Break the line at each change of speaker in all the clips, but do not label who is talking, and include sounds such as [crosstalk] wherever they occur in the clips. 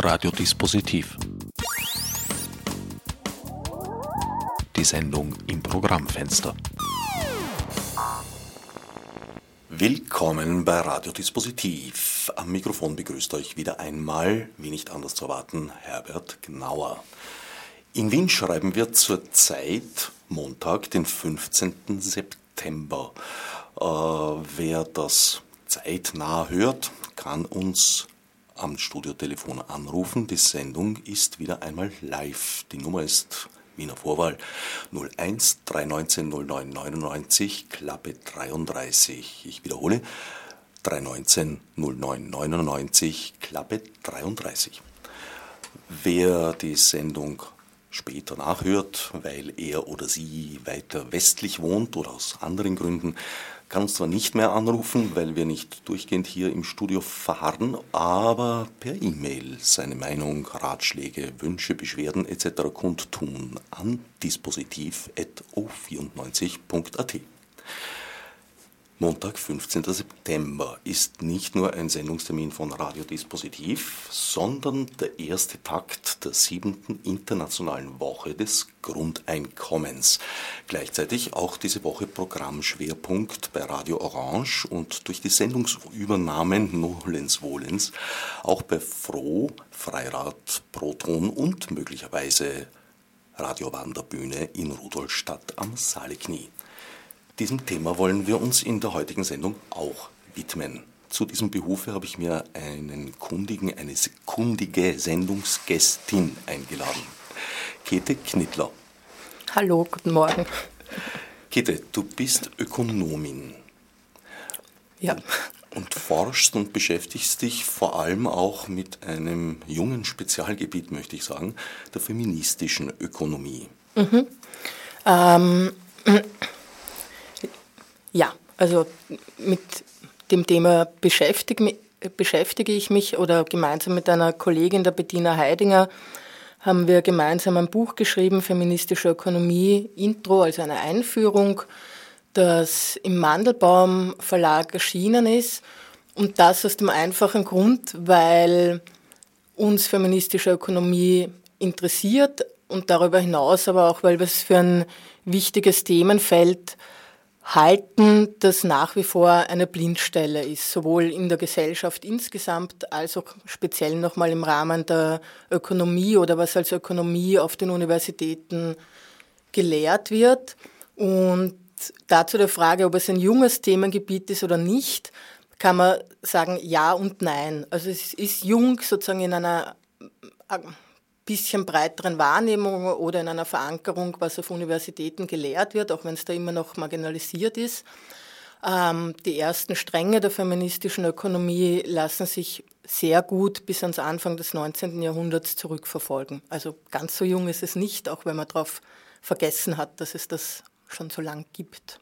Radiodispositiv. Die Sendung im Programmfenster. Willkommen bei Radiodispositiv. Am Mikrofon begrüßt euch wieder einmal, wie nicht anders zu erwarten, Herbert Gnauer. In Wien schreiben wir zurzeit Montag, den 15. September. Äh, wer das zeitnah hört, kann uns am Studiotelefon anrufen. Die Sendung ist wieder einmal live. Die Nummer ist Wiener Vorwahl 01 319 09 99 Klappe 33. Ich wiederhole 319 09 99 Klappe 33. Wer die Sendung später nachhört, weil er oder sie weiter westlich wohnt oder aus anderen Gründen, kann uns zwar nicht mehr anrufen, weil wir nicht durchgehend hier im Studio verharren, aber per E-Mail seine Meinung, Ratschläge, Wünsche, Beschwerden etc. kundtun an dispositiv.o94.at. Montag, 15. September ist nicht nur ein Sendungstermin von Radio Dispositiv, sondern der erste Takt der siebenten internationalen Woche des Grundeinkommens. Gleichzeitig auch diese Woche Programmschwerpunkt bei Radio Orange und durch die Sendungsübernahmen Nolens Wohlens auch bei Froh, Freirad, Proton und möglicherweise Radio Wanderbühne in Rudolstadt am Saaleknie. Diesem Thema wollen wir uns in der heutigen Sendung auch widmen. Zu diesem Behufe habe ich mir einen kundigen, eine kundige Sendungsgästin eingeladen. Käthe Knittler.
Hallo, guten Morgen.
Käthe, du bist Ökonomin.
Ja.
Und forschst und beschäftigst dich vor allem auch mit einem jungen Spezialgebiet, möchte ich sagen, der feministischen Ökonomie. Mhm. Ähm,
ja, also mit dem Thema beschäftige, beschäftige ich mich oder gemeinsam mit einer Kollegin, der Bettina Heidinger, haben wir gemeinsam ein Buch geschrieben, Feministische Ökonomie, Intro, also eine Einführung, das im Mandelbaum Verlag erschienen ist. Und das aus dem einfachen Grund, weil uns feministische Ökonomie interessiert und darüber hinaus aber auch, weil wir es für ein wichtiges Themenfeld halten, das nach wie vor eine Blindstelle ist, sowohl in der Gesellschaft insgesamt als auch speziell nochmal im Rahmen der Ökonomie oder was als Ökonomie auf den Universitäten gelehrt wird. Und dazu der Frage, ob es ein junges Themengebiet ist oder nicht, kann man sagen ja und nein. Also es ist jung sozusagen in einer bisschen breiteren Wahrnehmung oder in einer Verankerung, was auf Universitäten gelehrt wird, auch wenn es da immer noch marginalisiert ist. Ähm, die ersten Stränge der feministischen Ökonomie lassen sich sehr gut bis ans Anfang des 19. Jahrhunderts zurückverfolgen. Also ganz so jung ist es nicht, auch wenn man darauf vergessen hat, dass es das schon so lang gibt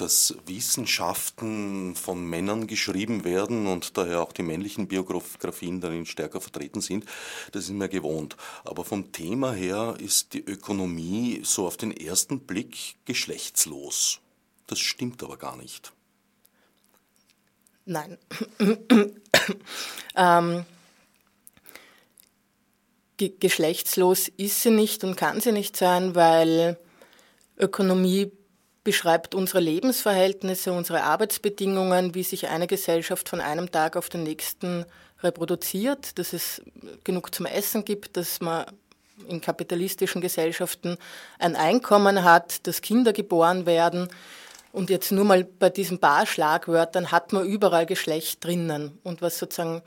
dass Wissenschaften von Männern geschrieben werden und daher auch die männlichen Biografien darin stärker vertreten sind, das ist mir gewohnt. Aber vom Thema her ist die Ökonomie so auf den ersten Blick geschlechtslos. Das stimmt aber gar nicht.
Nein. [coughs] ähm, geschlechtslos ist sie nicht und kann sie nicht sein, weil Ökonomie beschreibt unsere Lebensverhältnisse, unsere Arbeitsbedingungen, wie sich eine Gesellschaft von einem Tag auf den nächsten reproduziert, dass es genug zum Essen gibt, dass man in kapitalistischen Gesellschaften ein Einkommen hat, dass Kinder geboren werden. Und jetzt nur mal bei diesen paar Schlagwörtern hat man überall Geschlecht drinnen. Und was sozusagen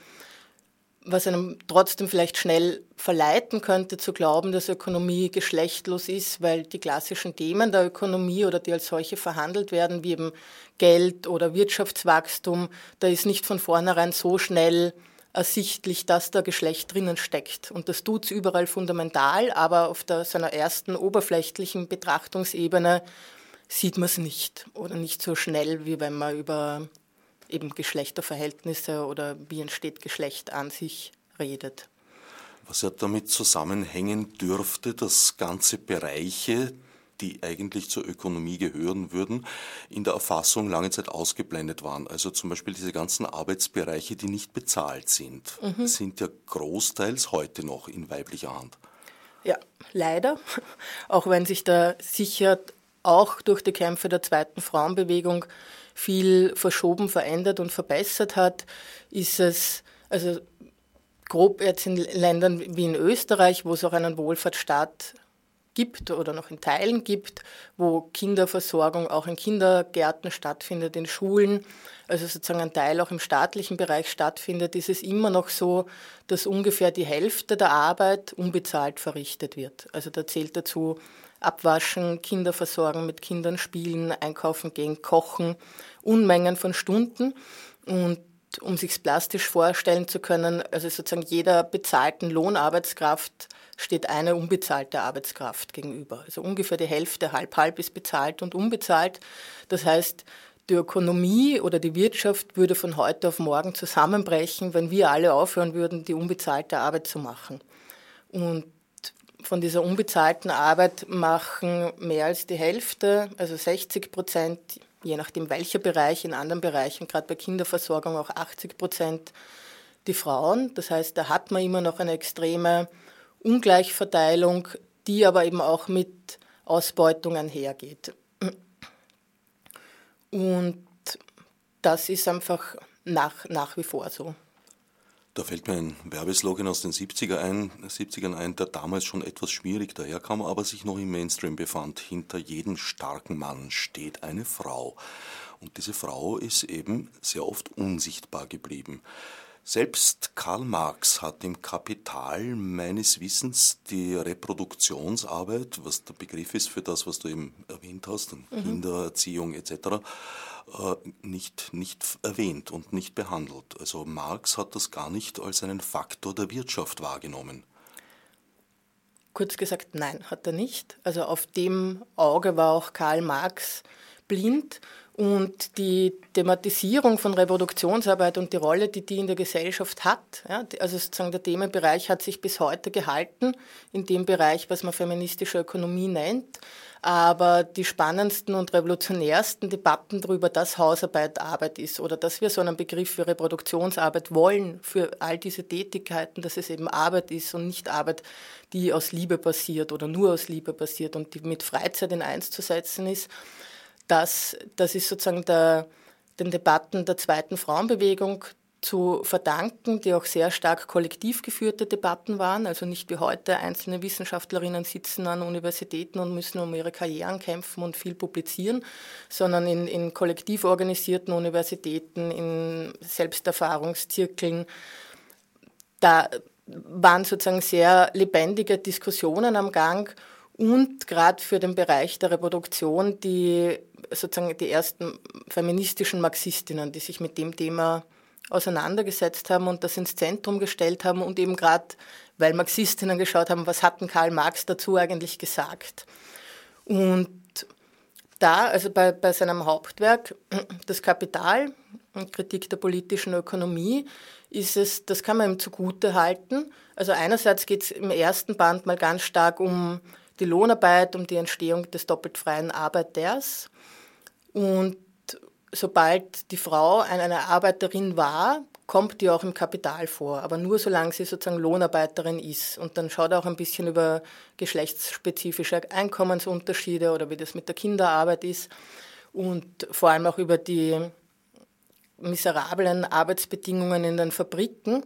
was einem trotzdem vielleicht schnell verleiten könnte zu glauben, dass Ökonomie geschlechtlos ist, weil die klassischen Themen der Ökonomie oder die als solche verhandelt werden, wie eben Geld oder Wirtschaftswachstum, da ist nicht von vornherein so schnell ersichtlich, dass da Geschlecht drinnen steckt. Und das tut es überall fundamental, aber auf der, seiner ersten oberflächlichen Betrachtungsebene sieht man es nicht oder nicht so schnell, wie wenn man über eben Geschlechterverhältnisse oder wie entsteht Geschlecht an sich redet.
Was ja damit zusammenhängen dürfte, dass ganze Bereiche die eigentlich zur Ökonomie gehören würden, in der Erfassung lange Zeit ausgeblendet waren. Also zum Beispiel diese ganzen Arbeitsbereiche, die nicht bezahlt sind, mhm. sind ja großteils heute noch in weiblicher Hand.
Ja, leider. [laughs] Auch wenn sich da sicher auch durch die Kämpfe der zweiten Frauenbewegung viel verschoben, verändert und verbessert hat, ist es, also grob jetzt in Ländern wie in Österreich, wo es auch einen Wohlfahrtsstaat gibt oder noch in Teilen gibt, wo Kinderversorgung auch in Kindergärten stattfindet, in Schulen, also sozusagen ein Teil auch im staatlichen Bereich stattfindet, ist es immer noch so, dass ungefähr die Hälfte der Arbeit unbezahlt verrichtet wird. Also da zählt dazu Abwaschen, Kinder versorgen, mit Kindern spielen, einkaufen gehen, kochen, Unmengen von Stunden. Und um sich plastisch vorstellen zu können, also sozusagen jeder bezahlten Lohnarbeitskraft steht eine unbezahlte Arbeitskraft gegenüber. Also ungefähr die Hälfte, halb halb ist bezahlt und unbezahlt. Das heißt, die Ökonomie oder die Wirtschaft würde von heute auf morgen zusammenbrechen, wenn wir alle aufhören würden, die unbezahlte Arbeit zu machen. Und von dieser unbezahlten Arbeit machen mehr als die Hälfte, also 60 Prozent, je nachdem welcher Bereich, in anderen Bereichen, gerade bei Kinderversorgung auch 80 Prozent, die Frauen. Das heißt, da hat man immer noch eine extreme Ungleichverteilung, die aber eben auch mit Ausbeutung einhergeht. Und das ist einfach nach, nach wie vor so.
Da fällt mir ein Werbeslogan aus den 70er ein, 70ern ein, der damals schon etwas schwierig daherkam, aber sich noch im Mainstream befand. Hinter jedem starken Mann steht eine Frau. Und diese Frau ist eben sehr oft unsichtbar geblieben. Selbst Karl Marx hat im Kapital meines Wissens die Reproduktionsarbeit, was der Begriff ist für das, was du eben erwähnt hast, mhm. Kindererziehung etc., nicht, nicht erwähnt und nicht behandelt. Also Marx hat das gar nicht als einen Faktor der Wirtschaft wahrgenommen.
Kurz gesagt, nein, hat er nicht. Also auf dem Auge war auch Karl Marx blind und die Thematisierung von Reproduktionsarbeit und die Rolle, die die in der Gesellschaft hat, ja, also sozusagen der Themenbereich hat sich bis heute gehalten, in dem Bereich, was man feministische Ökonomie nennt. Aber die spannendsten und revolutionärsten Debatten darüber, dass Hausarbeit Arbeit ist oder dass wir so einen Begriff für Reproduktionsarbeit wollen, für all diese Tätigkeiten, dass es eben Arbeit ist und nicht Arbeit, die aus Liebe passiert oder nur aus Liebe passiert und die mit Freizeit in eins zu setzen ist, das, das ist sozusagen der, den Debatten der zweiten Frauenbewegung zu verdanken, die auch sehr stark kollektiv geführte Debatten waren. Also nicht wie heute einzelne Wissenschaftlerinnen sitzen an Universitäten und müssen um ihre Karrieren kämpfen und viel publizieren, sondern in, in kollektiv organisierten Universitäten, in Selbsterfahrungszirkeln. Da waren sozusagen sehr lebendige Diskussionen am Gang und gerade für den Bereich der Reproduktion die sozusagen die ersten feministischen Marxistinnen, die sich mit dem Thema auseinandergesetzt haben und das ins Zentrum gestellt haben und eben gerade, weil Marxistinnen geschaut haben, was hat denn Karl Marx dazu eigentlich gesagt. Und da, also bei, bei seinem Hauptwerk, [clears throat] das Kapital, Kritik der politischen Ökonomie, ist es, das kann man ihm zugute halten. Also einerseits geht es im ersten Band mal ganz stark um die Lohnarbeit, um die Entstehung des doppelt freien Arbeiters. Und sobald die Frau eine Arbeiterin war, kommt die auch im Kapital vor, aber nur solange sie sozusagen Lohnarbeiterin ist. Und dann schaut er auch ein bisschen über geschlechtsspezifische Einkommensunterschiede oder wie das mit der Kinderarbeit ist und vor allem auch über die miserablen Arbeitsbedingungen in den Fabriken.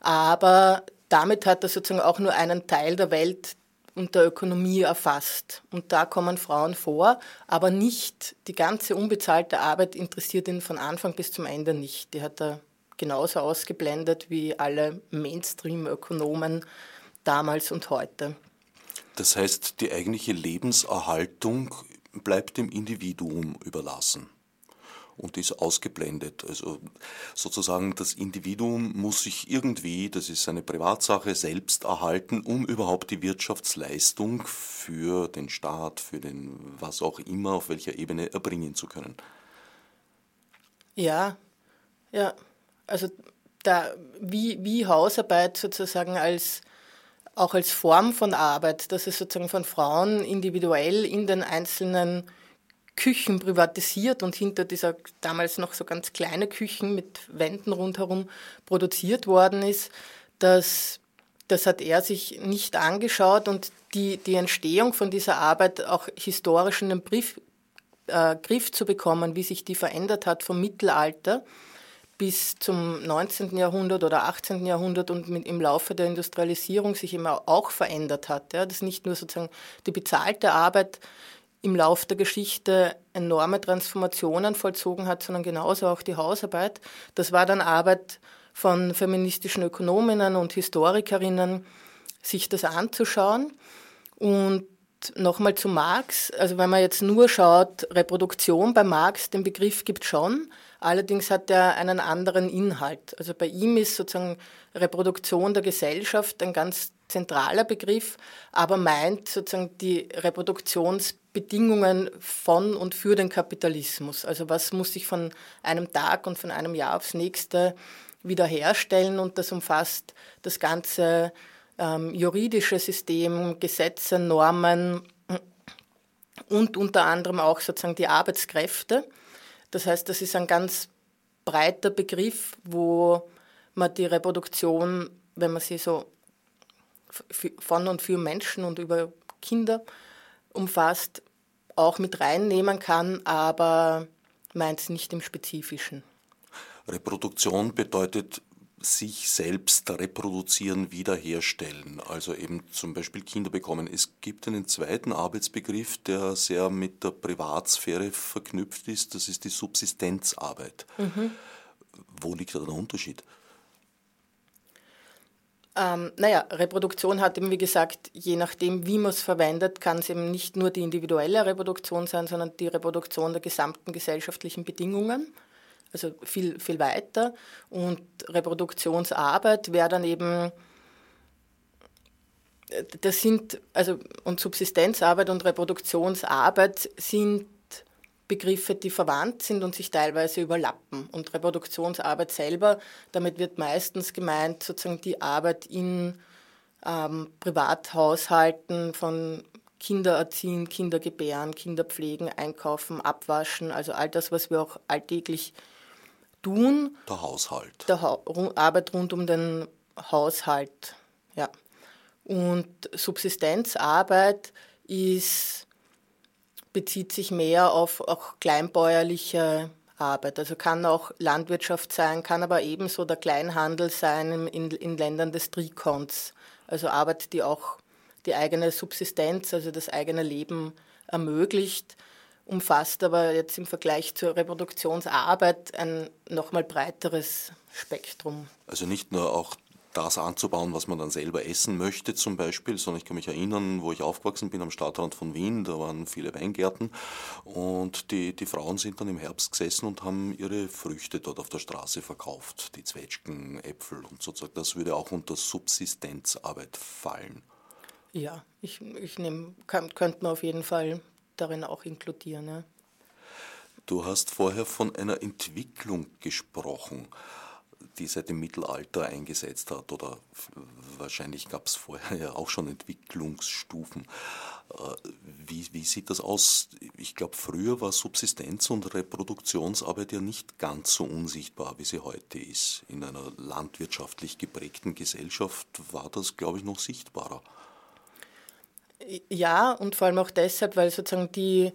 Aber damit hat er sozusagen auch nur einen Teil der Welt und der Ökonomie erfasst. Und da kommen Frauen vor, aber nicht die ganze unbezahlte Arbeit interessiert ihn von Anfang bis zum Ende nicht. Die hat er genauso ausgeblendet wie alle Mainstream-Ökonomen damals und heute.
Das heißt, die eigentliche Lebenserhaltung bleibt dem Individuum überlassen und ist ausgeblendet. Also sozusagen das Individuum muss sich irgendwie, das ist eine Privatsache, selbst erhalten, um überhaupt die Wirtschaftsleistung für den Staat, für den was auch immer, auf welcher Ebene erbringen zu können.
Ja, ja. Also da, wie, wie Hausarbeit sozusagen als auch als Form von Arbeit, dass es sozusagen von Frauen individuell in den einzelnen Küchen privatisiert und hinter dieser damals noch so ganz kleine Küchen mit Wänden rundherum produziert worden ist, das, das hat er sich nicht angeschaut und die, die Entstehung von dieser Arbeit auch historisch in den Brief, äh, Griff zu bekommen, wie sich die verändert hat vom Mittelalter bis zum 19. Jahrhundert oder 18. Jahrhundert und mit, im Laufe der Industrialisierung sich immer auch verändert hat. Ja, dass nicht nur sozusagen die bezahlte Arbeit im Laufe der Geschichte enorme Transformationen vollzogen hat, sondern genauso auch die Hausarbeit. Das war dann Arbeit von feministischen Ökonominnen und Historikerinnen, sich das anzuschauen. Und nochmal zu Marx, also wenn man jetzt nur schaut, Reproduktion bei Marx, den Begriff gibt schon, allerdings hat er einen anderen Inhalt. Also bei ihm ist sozusagen Reproduktion der Gesellschaft ein ganz zentraler Begriff, aber meint sozusagen die Reproduktionsbedingungen von und für den Kapitalismus. Also was muss sich von einem Tag und von einem Jahr aufs nächste wiederherstellen und das umfasst das ganze ähm, juridische System, Gesetze, Normen und unter anderem auch sozusagen die Arbeitskräfte. Das heißt, das ist ein ganz breiter Begriff, wo man die Reproduktion, wenn man sie so von und für Menschen und über Kinder umfasst, auch mit reinnehmen kann, aber meint es nicht im Spezifischen.
Reproduktion bedeutet sich selbst reproduzieren, wiederherstellen, also eben zum Beispiel Kinder bekommen. Es gibt einen zweiten Arbeitsbegriff, der sehr mit der Privatsphäre verknüpft ist, das ist die Subsistenzarbeit. Mhm. Wo liegt da der Unterschied?
Ähm, naja, Reproduktion hat eben, wie gesagt, je nachdem, wie man es verwendet, kann es eben nicht nur die individuelle Reproduktion sein, sondern die Reproduktion der gesamten gesellschaftlichen Bedingungen, also viel, viel weiter. Und Reproduktionsarbeit wäre dann eben, das sind, also, und Subsistenzarbeit und Reproduktionsarbeit sind Begriffe, die verwandt sind und sich teilweise überlappen. Und Reproduktionsarbeit selber, damit wird meistens gemeint sozusagen die Arbeit in ähm, Privathaushalten von Kinder erziehen, Kinder gebären, Kinder pflegen, einkaufen, abwaschen, also all das, was wir auch alltäglich tun.
Der Haushalt.
Der ha Arbeit rund um den Haushalt, ja. Und Subsistenzarbeit ist bezieht sich mehr auf auch kleinbäuerliche Arbeit. Also kann auch Landwirtschaft sein, kann aber ebenso der Kleinhandel sein in, in Ländern des Trikons. Also Arbeit, die auch die eigene Subsistenz, also das eigene Leben ermöglicht, umfasst aber jetzt im Vergleich zur Reproduktionsarbeit ein nochmal breiteres Spektrum.
Also nicht nur auch das anzubauen, was man dann selber essen möchte zum Beispiel, sondern ich kann mich erinnern, wo ich aufgewachsen bin am Stadtrand von Wien, da waren viele Weingärten und die, die Frauen sind dann im Herbst gesessen und haben ihre Früchte dort auf der Straße verkauft, die Zwetschgen, Äpfel und sozusagen. Das würde auch unter Subsistenzarbeit fallen.
Ja, ich, ich könnte man auf jeden Fall darin auch inkludieren. Ja.
Du hast vorher von einer Entwicklung gesprochen die seit dem Mittelalter eingesetzt hat oder wahrscheinlich gab es vorher ja auch schon Entwicklungsstufen. Äh, wie, wie sieht das aus? Ich glaube, früher war Subsistenz- und Reproduktionsarbeit ja nicht ganz so unsichtbar, wie sie heute ist. In einer landwirtschaftlich geprägten Gesellschaft war das, glaube ich, noch sichtbarer.
Ja, und vor allem auch deshalb, weil sozusagen die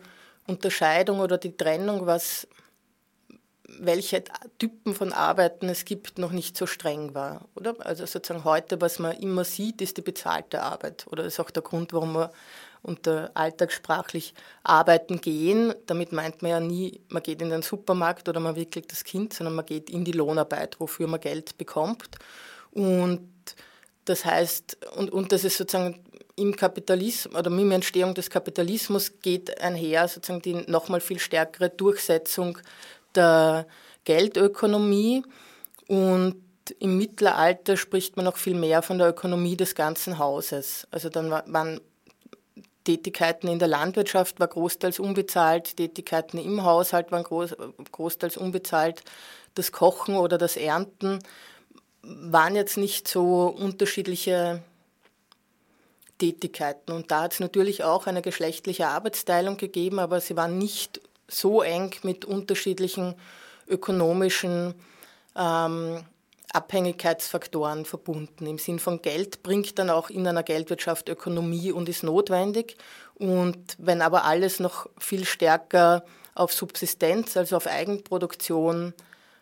Unterscheidung oder die Trennung, was welche Typen von Arbeiten es gibt, noch nicht so streng war. Oder? Also sozusagen heute, was man immer sieht, ist die bezahlte Arbeit. Oder das ist auch der Grund, warum wir unter alltagssprachlich arbeiten gehen. Damit meint man ja nie, man geht in den Supermarkt oder man wickelt das Kind, sondern man geht in die Lohnarbeit, wofür man Geld bekommt. Und das heißt, und, und das ist sozusagen im Kapitalismus oder mit der Entstehung des Kapitalismus geht einher sozusagen die nochmal viel stärkere Durchsetzung der Geldökonomie und im Mittelalter spricht man noch viel mehr von der Ökonomie des ganzen Hauses. Also dann waren Tätigkeiten in der Landwirtschaft war großteils unbezahlt, Tätigkeiten im Haushalt waren groß, großteils unbezahlt. Das Kochen oder das Ernten waren jetzt nicht so unterschiedliche Tätigkeiten. Und da hat es natürlich auch eine geschlechtliche Arbeitsteilung gegeben, aber sie war nicht so eng mit unterschiedlichen ökonomischen ähm, Abhängigkeitsfaktoren verbunden. Im Sinn von Geld bringt dann auch in einer Geldwirtschaft Ökonomie und ist notwendig. Und wenn aber alles noch viel stärker auf Subsistenz, also auf Eigenproduktion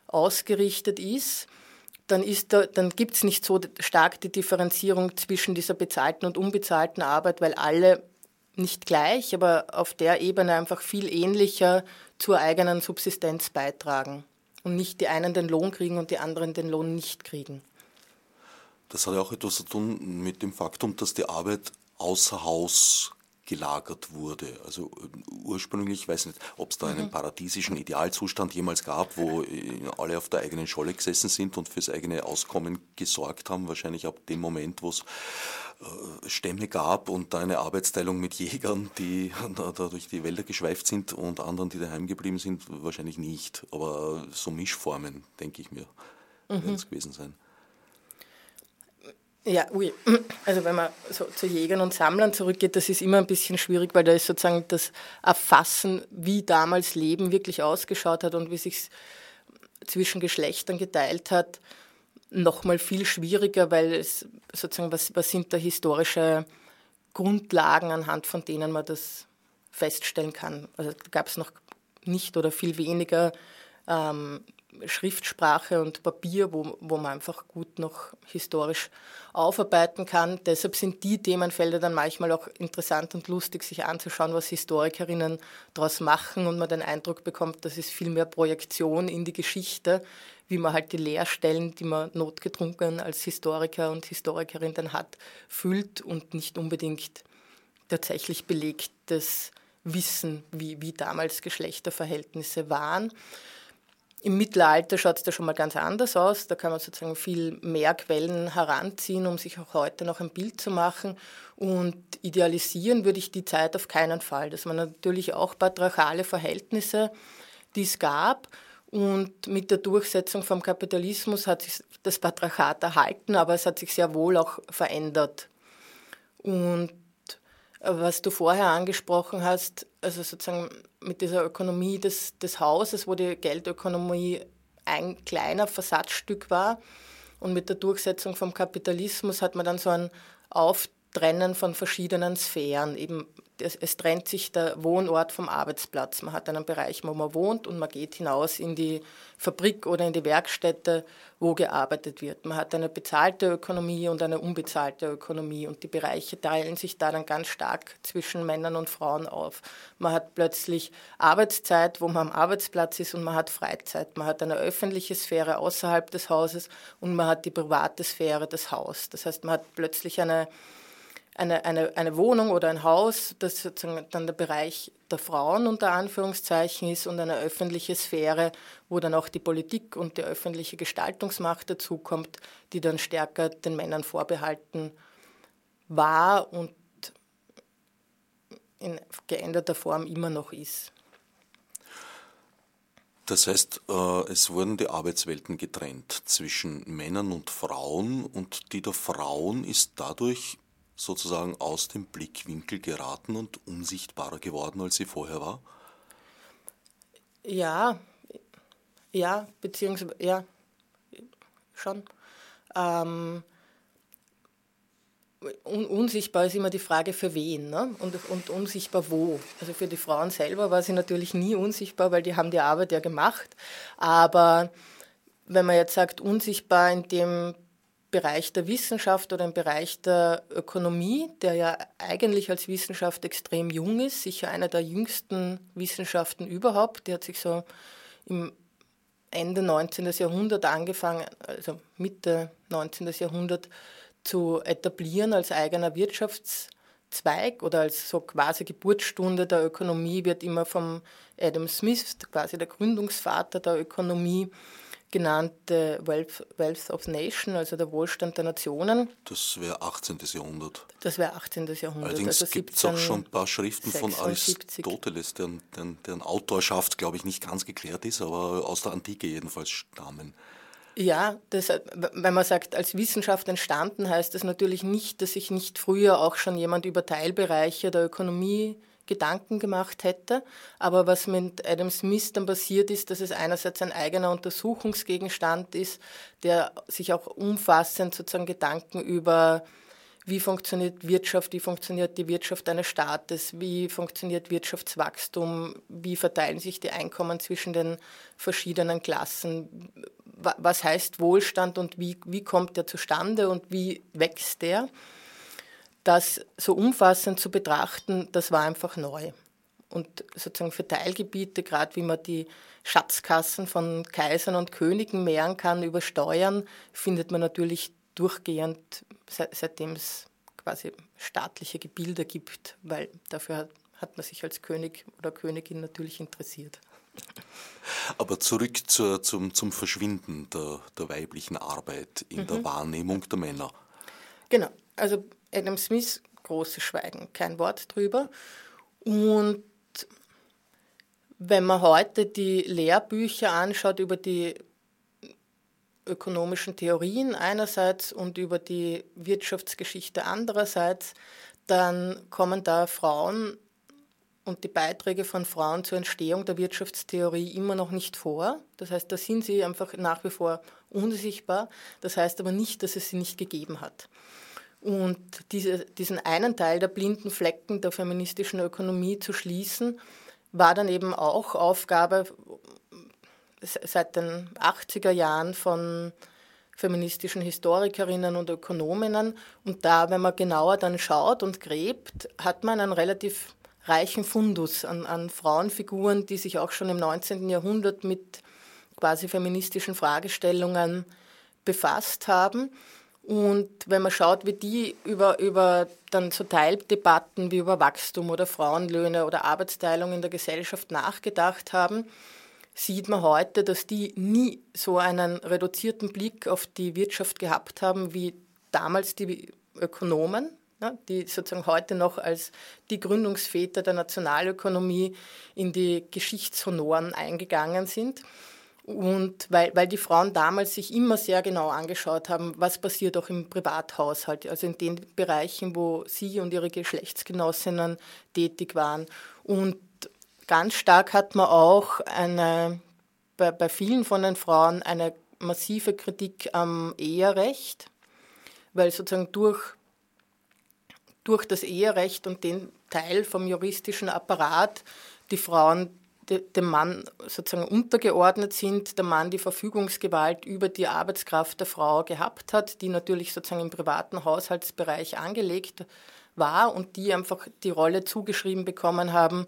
ausgerichtet ist, dann, da, dann gibt es nicht so stark die Differenzierung zwischen dieser bezahlten und unbezahlten Arbeit, weil alle nicht gleich, aber auf der Ebene einfach viel ähnlicher zur eigenen Subsistenz beitragen und nicht die einen den Lohn kriegen und die anderen den Lohn nicht kriegen.
Das hat ja auch etwas zu tun mit dem Faktum, dass die Arbeit außer Haus gelagert wurde. Also äh, ursprünglich, ich weiß nicht, ob es da einen mhm. paradiesischen Idealzustand jemals gab, wo äh, alle auf der eigenen Scholle gesessen sind und fürs eigene Auskommen gesorgt haben. Wahrscheinlich ab dem Moment, wo es äh, Stämme gab und da eine Arbeitsteilung mit Jägern, die [laughs] da, da, durch die Wälder geschweift sind und anderen, die daheim geblieben sind, wahrscheinlich nicht. Aber so Mischformen, denke ich mir, mhm. werden es gewesen sein.
Ja, ui. Also wenn man so zu Jägern und Sammlern zurückgeht, das ist immer ein bisschen schwierig, weil da ist sozusagen das Erfassen, wie damals Leben wirklich ausgeschaut hat und wie sich zwischen Geschlechtern geteilt hat, nochmal viel schwieriger, weil es sozusagen, was, was sind da historische Grundlagen, anhand von denen man das feststellen kann. Also gab es noch nicht oder viel weniger ähm, Schriftsprache und Papier, wo, wo man einfach gut noch historisch aufarbeiten kann. Deshalb sind die Themenfelder dann manchmal auch interessant und lustig, sich anzuschauen, was Historikerinnen daraus machen und man den Eindruck bekommt, das ist viel mehr Projektion in die Geschichte, wie man halt die Leerstellen, die man notgedrungen als Historiker und Historikerin dann hat, füllt und nicht unbedingt tatsächlich belegtes Wissen, wie, wie damals Geschlechterverhältnisse waren. Im Mittelalter schaut es da schon mal ganz anders aus. Da kann man sozusagen viel mehr Quellen heranziehen, um sich auch heute noch ein Bild zu machen. Und idealisieren würde ich die Zeit auf keinen Fall. Das waren natürlich auch patriarchale Verhältnisse, die es gab. Und mit der Durchsetzung vom Kapitalismus hat sich das Patriarchat erhalten, aber es hat sich sehr wohl auch verändert. Und was du vorher angesprochen hast, also sozusagen mit dieser Ökonomie des, des Hauses, wo die Geldökonomie ein kleiner Versatzstück war. Und mit der Durchsetzung vom Kapitalismus hat man dann so ein Auftrennen von verschiedenen Sphären, eben es, es, trennt sich der Wohnort vom Arbeitsplatz. Man hat einen Bereich, wo man wohnt und man geht hinaus in die Fabrik oder in die Werkstätte, wo gearbeitet wird. Man hat eine bezahlte Ökonomie und eine unbezahlte Ökonomie und die Bereiche teilen sich da dann ganz stark zwischen Männern und Frauen auf. Man hat plötzlich Arbeitszeit, wo man am Arbeitsplatz ist und man hat Freizeit. Man hat eine öffentliche Sphäre außerhalb des Hauses und man hat die private Sphäre, das Haus. Das heißt, man hat plötzlich eine eine, eine, eine Wohnung oder ein Haus, das sozusagen dann der Bereich der Frauen unter Anführungszeichen ist und eine öffentliche Sphäre, wo dann auch die Politik und die öffentliche Gestaltungsmacht dazukommt, die dann stärker den Männern vorbehalten war und in geänderter Form immer noch ist.
Das heißt, äh, es wurden die Arbeitswelten getrennt zwischen Männern und Frauen und die der Frauen ist dadurch sozusagen aus dem Blickwinkel geraten und unsichtbarer geworden, als sie vorher war?
Ja, ja, beziehungsweise, ja, schon. Ähm, un unsichtbar ist immer die Frage für wen ne? und, und unsichtbar wo. Also für die Frauen selber war sie natürlich nie unsichtbar, weil die haben die Arbeit ja gemacht. Aber wenn man jetzt sagt, unsichtbar in dem Bereich der Wissenschaft oder im Bereich der Ökonomie, der ja eigentlich als Wissenschaft extrem jung ist, sicher einer der jüngsten Wissenschaften überhaupt. Die hat sich so im Ende 19. Jahrhundert angefangen, also Mitte 19. Jahrhundert zu etablieren als eigener Wirtschaftszweig oder als so quasi Geburtsstunde der Ökonomie wird immer vom Adam Smith, quasi der Gründungsvater der Ökonomie, genannte Wealth, Wealth of Nation, also der Wohlstand der Nationen.
Das wäre 18. Jahrhundert.
Das wäre 18. Jahrhundert.
Allerdings also gibt es auch schon ein paar Schriften 76. von Aristoteles, deren, deren, deren Autorschaft, glaube ich, nicht ganz geklärt ist, aber aus der Antike jedenfalls stammen.
Ja, das, wenn man sagt, als Wissenschaft entstanden, heißt das natürlich nicht, dass sich nicht früher auch schon jemand über Teilbereiche der Ökonomie Gedanken gemacht hätte. Aber was mit Adam Smith dann passiert ist, dass es einerseits ein eigener Untersuchungsgegenstand ist, der sich auch umfassend sozusagen Gedanken über wie funktioniert Wirtschaft, wie funktioniert die Wirtschaft eines Staates, wie funktioniert Wirtschaftswachstum, wie verteilen sich die Einkommen zwischen den verschiedenen Klassen, was heißt Wohlstand und wie, wie kommt der zustande und wie wächst der. Das so umfassend zu betrachten, das war einfach neu. Und sozusagen für Teilgebiete, gerade wie man die Schatzkassen von Kaisern und Königen mehren kann über Steuern, findet man natürlich durchgehend, seitdem es quasi staatliche Gebilde gibt, weil dafür hat man sich als König oder Königin natürlich interessiert.
Aber zurück zur, zum, zum Verschwinden der, der weiblichen Arbeit in mhm. der Wahrnehmung der Männer.
Genau, also Adam Smith, großes Schweigen, kein Wort drüber. Und wenn man heute die Lehrbücher anschaut über die ökonomischen Theorien einerseits und über die Wirtschaftsgeschichte andererseits, dann kommen da Frauen und die Beiträge von Frauen zur Entstehung der Wirtschaftstheorie immer noch nicht vor. Das heißt, da sind sie einfach nach wie vor unsichtbar. Das heißt aber nicht, dass es sie nicht gegeben hat. Und diese, diesen einen Teil der blinden Flecken der feministischen Ökonomie zu schließen, war dann eben auch Aufgabe seit den 80er Jahren von feministischen Historikerinnen und Ökonominnen. Und da, wenn man genauer dann schaut und gräbt, hat man einen relativ reichen Fundus an, an Frauenfiguren, die sich auch schon im 19. Jahrhundert mit quasi feministischen Fragestellungen befasst haben. Und wenn man schaut, wie die über, über dann so Teildebatten wie über Wachstum oder Frauenlöhne oder Arbeitsteilung in der Gesellschaft nachgedacht haben, sieht man heute, dass die nie so einen reduzierten Blick auf die Wirtschaft gehabt haben wie damals die Ökonomen, die sozusagen heute noch als die Gründungsväter der Nationalökonomie in die Geschichtshonoren eingegangen sind. Und weil, weil die Frauen damals sich immer sehr genau angeschaut haben, was passiert auch im Privathaushalt, also in den Bereichen, wo sie und ihre Geschlechtsgenossinnen tätig waren. Und Ganz stark hat man auch eine, bei, bei vielen von den Frauen eine massive Kritik am Eherecht, weil sozusagen durch, durch das Eherecht und den Teil vom juristischen Apparat die Frauen dem Mann sozusagen untergeordnet sind, der Mann die Verfügungsgewalt über die Arbeitskraft der Frau gehabt hat, die natürlich sozusagen im privaten Haushaltsbereich angelegt war und die einfach die Rolle zugeschrieben bekommen haben,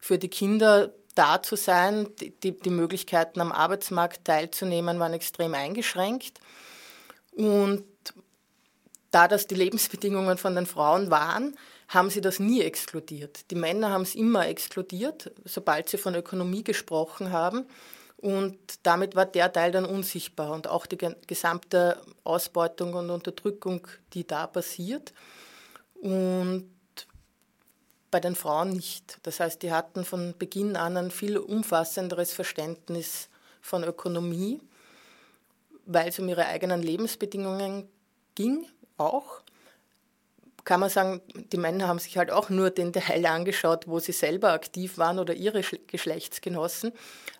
für die Kinder da zu sein. Die, die Möglichkeiten am Arbeitsmarkt teilzunehmen waren extrem eingeschränkt. Und da das die Lebensbedingungen von den Frauen waren, haben sie das nie exkludiert. Die Männer haben es immer exkludiert, sobald sie von Ökonomie gesprochen haben. Und damit war der Teil dann unsichtbar und auch die gesamte Ausbeutung und Unterdrückung, die da passiert. Und bei den Frauen nicht. Das heißt, die hatten von Beginn an ein viel umfassenderes Verständnis von Ökonomie, weil es um ihre eigenen Lebensbedingungen ging, auch. Kann man sagen, die Männer haben sich halt auch nur den Teil angeschaut, wo sie selber aktiv waren oder ihre Geschlechtsgenossen.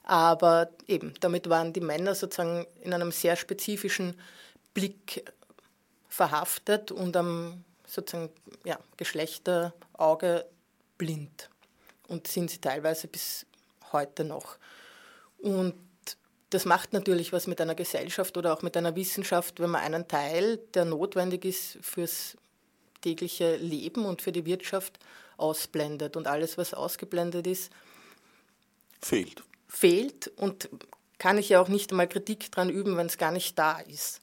Aber eben, damit waren die Männer sozusagen in einem sehr spezifischen Blick verhaftet und am sozusagen ja, Geschlechterauge blind und sind sie teilweise bis heute noch. Und das macht natürlich was mit einer Gesellschaft oder auch mit einer Wissenschaft, wenn man einen Teil, der notwendig ist fürs tägliche Leben und für die Wirtschaft, ausblendet. Und alles, was ausgeblendet ist,
fehlt.
Fehlt und kann ich ja auch nicht einmal Kritik dran üben, wenn es gar nicht da ist.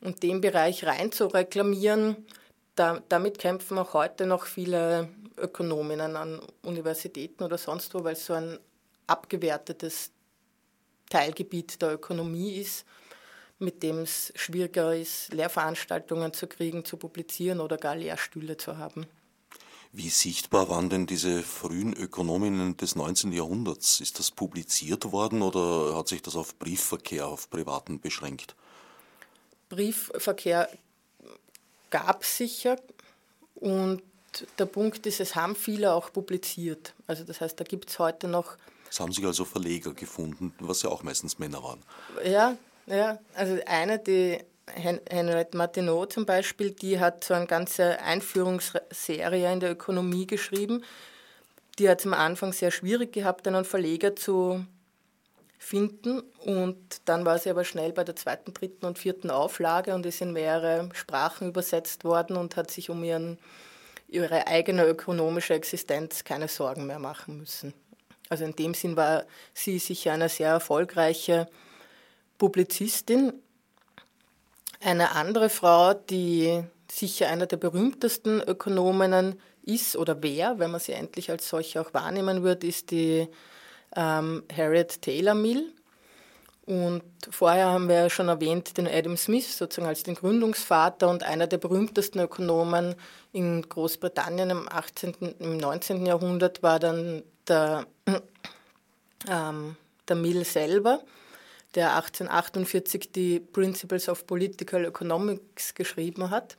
Und den Bereich rein zu reklamieren, da, damit kämpfen auch heute noch viele Ökonominnen an Universitäten oder sonst wo, weil es so ein abgewertetes Teilgebiet der Ökonomie ist, mit dem es schwieriger ist, Lehrveranstaltungen zu kriegen, zu publizieren oder gar Lehrstühle zu haben.
Wie sichtbar waren denn diese frühen Ökonominnen des 19. Jahrhunderts? Ist das publiziert worden oder hat sich das auf Briefverkehr, auf privaten beschränkt?
Briefverkehr gab es sicher und der Punkt ist, es haben viele auch publiziert. Also das heißt, da gibt es heute noch.
Es haben sich also Verleger gefunden, was ja auch meistens Männer waren.
Ja, ja. Also eine, die Henriette Martineau zum Beispiel, die hat so eine ganze Einführungsserie in der Ökonomie geschrieben. Die hat es am Anfang sehr schwierig gehabt, einen Verleger zu finden. Und dann war sie aber schnell bei der zweiten, dritten und vierten Auflage und ist in mehrere Sprachen übersetzt worden und hat sich um ihren, ihre eigene ökonomische Existenz keine Sorgen mehr machen müssen. Also in dem Sinn war sie sicher eine sehr erfolgreiche Publizistin. Eine andere Frau, die sicher einer der berühmtesten Ökonominnen ist oder wer, wenn man sie endlich als solche auch wahrnehmen wird, ist die ähm, Harriet Taylor Mill. Und vorher haben wir ja schon erwähnt den Adam Smith sozusagen als den Gründungsvater und einer der berühmtesten Ökonomen in Großbritannien im 18., im 19. Jahrhundert war dann der, ähm, der Mill selber, der 1848 die Principles of Political Economics geschrieben hat.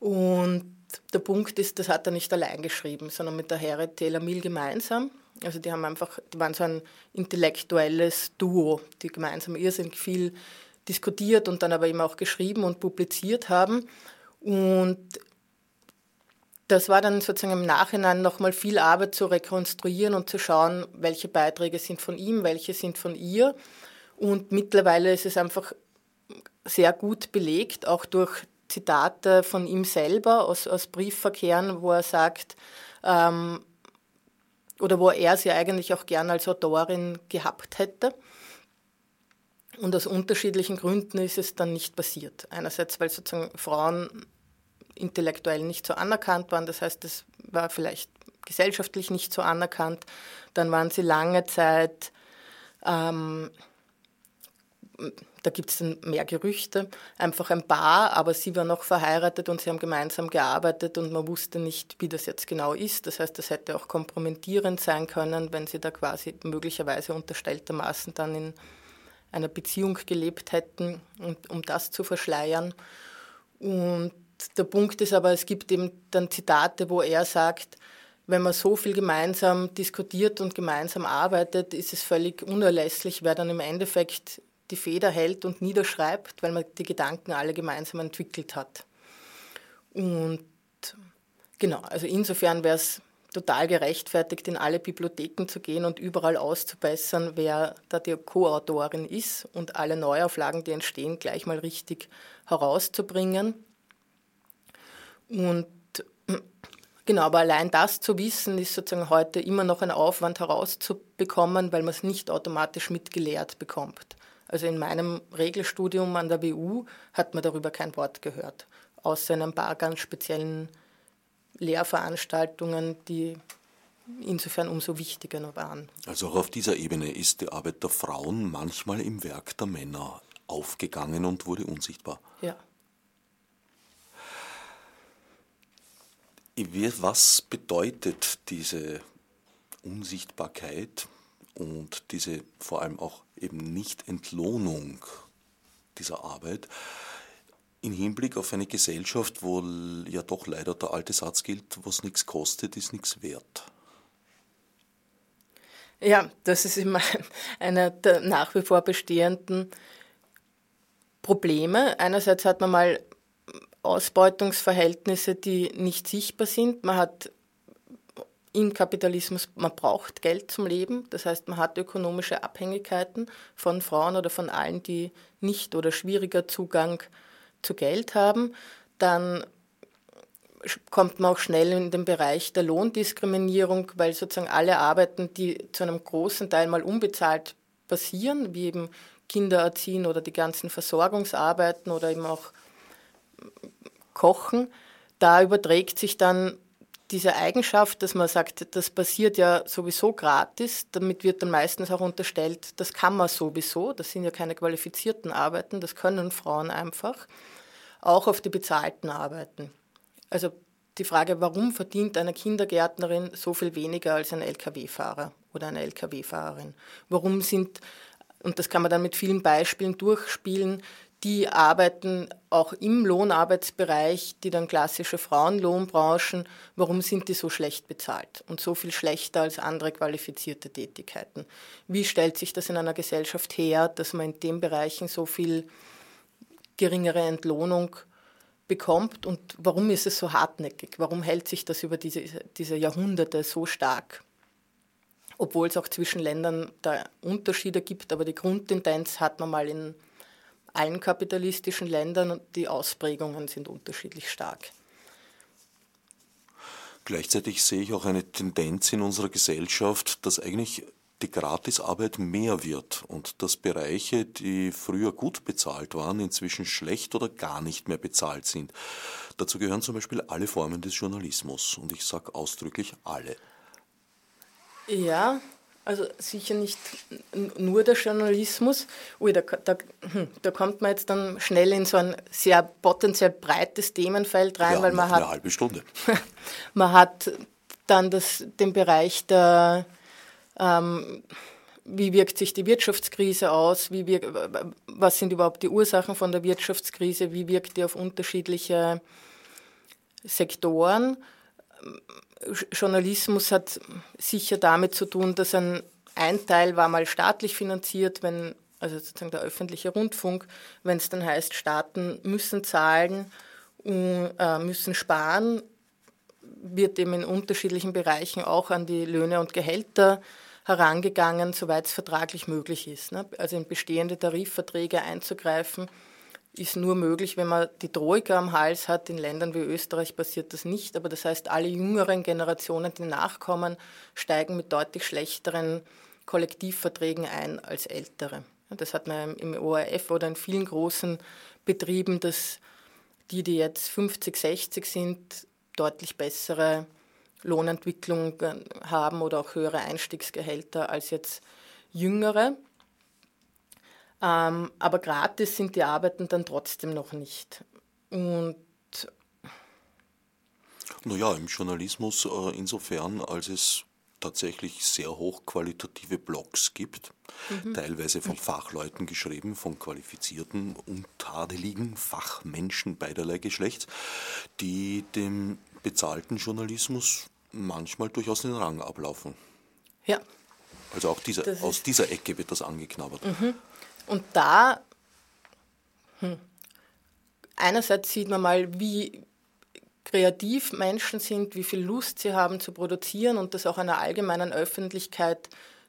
Und der Punkt ist, das hat er nicht allein geschrieben, sondern mit der Harriet Taylor Mill gemeinsam. Also die haben einfach, die waren so ein intellektuelles Duo, die gemeinsam irrsinnig viel diskutiert und dann aber eben auch geschrieben und publiziert haben. Und das war dann sozusagen im Nachhinein nochmal viel Arbeit zu rekonstruieren und zu schauen, welche Beiträge sind von ihm, welche sind von ihr. Und mittlerweile ist es einfach sehr gut belegt, auch durch Zitate von ihm selber aus, aus Briefverkehren, wo er sagt, ähm, oder wo er sie eigentlich auch gern als Autorin gehabt hätte. Und aus unterschiedlichen Gründen ist es dann nicht passiert. Einerseits, weil sozusagen Frauen intellektuell nicht so anerkannt waren, das heißt, es war vielleicht gesellschaftlich nicht so anerkannt. Dann waren sie lange Zeit ähm, da gibt es dann mehr Gerüchte, einfach ein Paar, aber sie war noch verheiratet und sie haben gemeinsam gearbeitet und man wusste nicht, wie das jetzt genau ist. Das heißt, das hätte auch kompromittierend sein können, wenn sie da quasi möglicherweise unterstelltermaßen dann in einer Beziehung gelebt hätten, und, um das zu verschleiern. Und der Punkt ist aber, es gibt eben dann Zitate, wo er sagt, wenn man so viel gemeinsam diskutiert und gemeinsam arbeitet, ist es völlig unerlässlich, wer dann im Endeffekt die Feder hält und niederschreibt, weil man die Gedanken alle gemeinsam entwickelt hat. Und genau, also insofern wäre es total gerechtfertigt, in alle Bibliotheken zu gehen und überall auszubessern, wer da die Co-Autorin ist und alle Neuauflagen, die entstehen, gleich mal richtig herauszubringen. Und [clears throat] genau, aber allein das zu wissen, ist sozusagen heute immer noch ein Aufwand herauszubekommen, weil man es nicht automatisch mitgelehrt bekommt. Also in meinem Regelstudium an der WU hat man darüber kein Wort gehört, außer in ein paar ganz speziellen Lehrveranstaltungen, die insofern umso wichtiger waren.
Also auch auf dieser Ebene ist die Arbeit der Frauen manchmal im Werk der Männer aufgegangen und wurde unsichtbar.
Ja.
Was bedeutet diese Unsichtbarkeit und diese vor allem auch eben Nicht-Entlohnung dieser Arbeit im Hinblick auf eine Gesellschaft, wo ja doch leider der alte Satz gilt, was nichts kostet, ist nichts wert.
Ja, das ist immer [laughs] einer der nach wie vor bestehenden Probleme. Einerseits hat man mal Ausbeutungsverhältnisse, die nicht sichtbar sind. Man hat im Kapitalismus, man braucht Geld zum Leben. Das heißt, man hat ökonomische Abhängigkeiten von Frauen oder von allen, die nicht oder schwieriger Zugang zu Geld haben. Dann kommt man auch schnell in den Bereich der Lohndiskriminierung, weil sozusagen alle Arbeiten, die zu einem großen Teil mal unbezahlt passieren, wie eben Kinder erziehen oder die ganzen Versorgungsarbeiten oder eben auch Kochen, da überträgt sich dann diese Eigenschaft, dass man sagt, das passiert ja sowieso gratis, damit wird dann meistens auch unterstellt, das kann man sowieso, das sind ja keine qualifizierten Arbeiten, das können Frauen einfach, auch auf die bezahlten Arbeiten. Also die Frage, warum verdient eine Kindergärtnerin so viel weniger als ein Lkw-Fahrer oder eine Lkw-Fahrerin? Warum sind, und das kann man dann mit vielen Beispielen durchspielen, die arbeiten auch im Lohnarbeitsbereich, die dann klassische Frauenlohnbranchen, warum sind die so schlecht bezahlt und so viel schlechter als andere qualifizierte Tätigkeiten? Wie stellt sich das in einer Gesellschaft her, dass man in den Bereichen so viel geringere Entlohnung bekommt und warum ist es so hartnäckig? Warum hält sich das über diese, diese Jahrhunderte so stark? Obwohl es auch zwischen Ländern da Unterschiede gibt, aber die Grundtendenz hat man mal in allen kapitalistischen Ländern und die Ausprägungen sind unterschiedlich stark.
Gleichzeitig sehe ich auch eine Tendenz in unserer Gesellschaft, dass eigentlich die Gratisarbeit mehr wird und dass Bereiche, die früher gut bezahlt waren, inzwischen schlecht oder gar nicht mehr bezahlt sind. Dazu gehören zum Beispiel alle Formen des Journalismus und ich sage ausdrücklich alle.
Ja, also sicher nicht nur der Journalismus. Ui, da, da, hm, da, kommt man jetzt dann schnell in so ein sehr potenziell breites Themenfeld rein,
ja,
weil man
hat
eine
halbe Stunde. [laughs]
man hat dann das, den Bereich der ähm, wie wirkt sich die Wirtschaftskrise aus? Wie wirkt, was sind überhaupt die Ursachen von der Wirtschaftskrise? Wie wirkt die auf unterschiedliche Sektoren? Journalismus hat sicher damit zu tun, dass ein, ein Teil war mal staatlich finanziert, wenn, also sozusagen der öffentliche Rundfunk, wenn es dann heißt, Staaten müssen zahlen, äh, müssen sparen, wird eben in unterschiedlichen Bereichen auch an die Löhne und Gehälter herangegangen, soweit es vertraglich möglich ist. Ne? Also in bestehende Tarifverträge einzugreifen ist nur möglich, wenn man die Troika am Hals hat. In Ländern wie Österreich passiert das nicht. Aber das heißt, alle jüngeren Generationen, die nachkommen, steigen mit deutlich schlechteren Kollektivverträgen ein als ältere. Das hat man im ORF oder in vielen großen Betrieben, dass die, die jetzt 50, 60 sind, deutlich bessere Lohnentwicklung haben oder auch höhere Einstiegsgehälter als jetzt jüngere. Ähm, aber gratis sind die Arbeiten dann trotzdem noch nicht. Und
naja, im Journalismus äh, insofern, als es tatsächlich sehr hochqualitative Blogs gibt, mhm. teilweise von Fachleuten geschrieben, von qualifizierten, untadeligen Fachmenschen beiderlei Geschlechts, die dem bezahlten Journalismus manchmal durchaus den Rang ablaufen.
Ja.
Also auch dieser, aus dieser Ecke wird das angeknabbert.
Mhm. Und da, hm, einerseits sieht man mal, wie kreativ Menschen sind, wie viel Lust sie haben zu produzieren und das auch einer allgemeinen Öffentlichkeit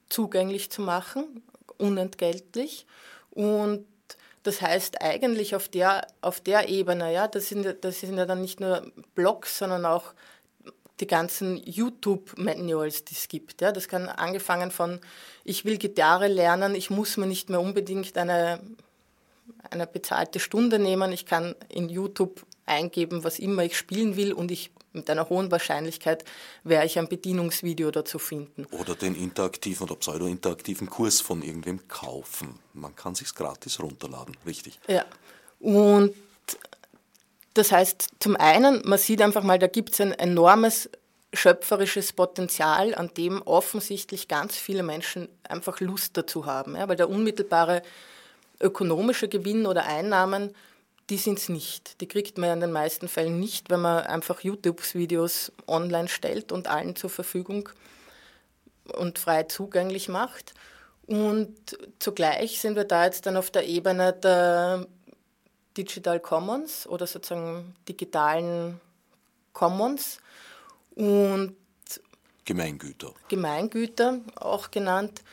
zugänglich zu machen, unentgeltlich. Und das heißt eigentlich auf der, auf der Ebene, ja, das sind, das sind ja dann nicht nur Blogs, sondern auch die ganzen YouTube-Manuals, die es gibt. Ja, das kann angefangen von, ich will Gitarre lernen, ich muss mir nicht mehr unbedingt eine, eine bezahlte Stunde nehmen, ich kann in YouTube eingeben, was immer ich spielen will und ich mit einer hohen Wahrscheinlichkeit werde ich ein Bedienungsvideo dazu finden.
Oder den interaktiven oder pseudo-interaktiven Kurs von irgendwem kaufen. Man kann sich gratis runterladen, richtig.
Ja. Und das heißt, zum einen, man sieht einfach mal, da gibt es ein enormes schöpferisches Potenzial, an dem offensichtlich ganz viele Menschen einfach Lust dazu haben. Ja, weil der unmittelbare ökonomische Gewinn oder Einnahmen, die sind es nicht. Die kriegt man in den meisten Fällen nicht, wenn man einfach YouTube-Videos online stellt und allen zur Verfügung und frei zugänglich macht. Und zugleich sind wir da jetzt dann auf der Ebene der Digital Commons oder sozusagen digitalen Commons und
Gemeingüter.
Gemeingüter auch genannt,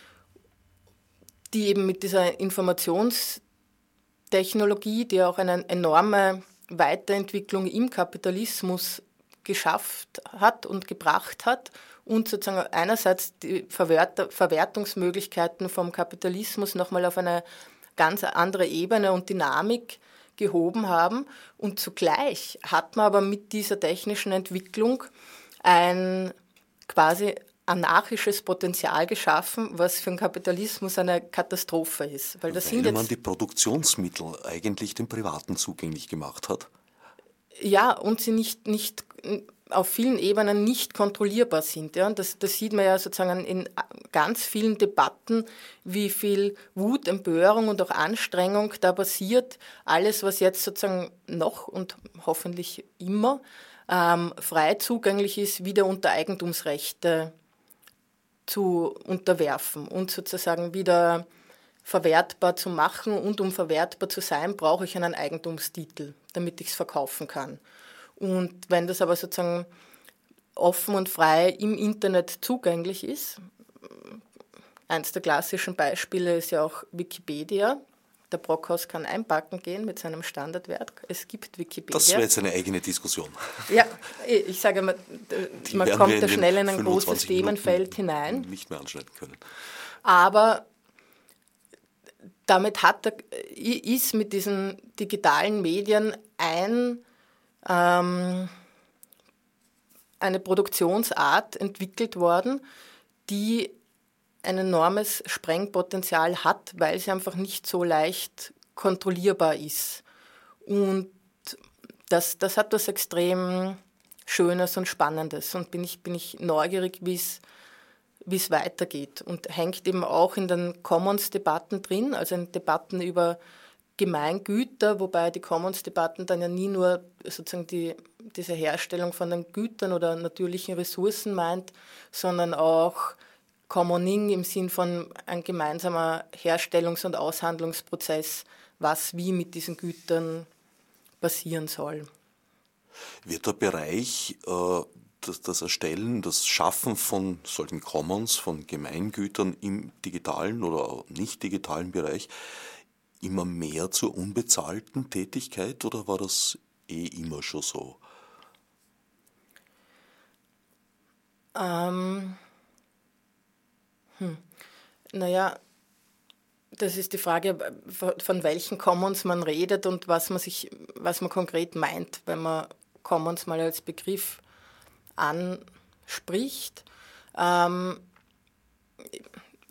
die eben mit dieser Informationstechnologie, die auch eine enorme Weiterentwicklung im Kapitalismus geschafft hat und gebracht hat und sozusagen einerseits die Verwert Verwertungsmöglichkeiten vom Kapitalismus nochmal auf eine ganz andere Ebene und Dynamik gehoben haben. Und zugleich hat man aber mit dieser technischen Entwicklung ein quasi anarchisches Potenzial geschaffen, was für den Kapitalismus eine Katastrophe ist.
Weil, das Weil sind man die Produktionsmittel eigentlich den Privaten zugänglich gemacht hat.
Ja, und sie nicht, nicht auf vielen Ebenen nicht kontrollierbar sind. Ja? Das, das sieht man ja sozusagen in ganz vielen Debatten, wie viel Wut, Empörung und auch Anstrengung da passiert. Alles, was jetzt sozusagen noch und hoffentlich immer ähm, frei zugänglich ist, wieder unter Eigentumsrechte zu unterwerfen und sozusagen wieder verwertbar zu machen. Und um verwertbar zu sein, brauche ich einen Eigentumstitel, damit ich es verkaufen kann. Und wenn das aber sozusagen offen und frei im Internet zugänglich ist, eins der klassischen Beispiele ist ja auch Wikipedia. Der Brockhaus kann einpacken gehen mit seinem Standardwerk. Es gibt Wikipedia.
Das wäre jetzt eine eigene Diskussion.
Ja, ich sage mal, man kommt da schnell in ein großes Themenfeld hinein.
Nicht mehr anschneiden können.
Aber damit hat er, ist mit diesen digitalen Medien ein ähm, eine Produktionsart entwickelt worden, die ein enormes Sprengpotenzial hat, weil sie einfach nicht so leicht kontrollierbar ist. Und das, das hat was extrem Schönes und Spannendes und bin ich, bin ich neugierig, wie es wie es weitergeht und hängt eben auch in den Commons-Debatten drin, also in Debatten über Gemeingüter, wobei die Commons-Debatten dann ja nie nur sozusagen die, diese Herstellung von den Gütern oder natürlichen Ressourcen meint, sondern auch Commoning im Sinn von ein gemeinsamer Herstellungs- und Aushandlungsprozess, was wie mit diesen Gütern passieren soll.
Wird der Bereich äh, das, das, Erstellen, das Schaffen von solchen Commons, von Gemeingütern im digitalen oder nicht digitalen Bereich immer mehr zur unbezahlten Tätigkeit oder war das eh immer schon so?
Ähm, hm. Naja, das ist die Frage, von welchen Commons man redet und was man sich, was man konkret meint, wenn man Commons mal als Begriff anspricht. Ähm,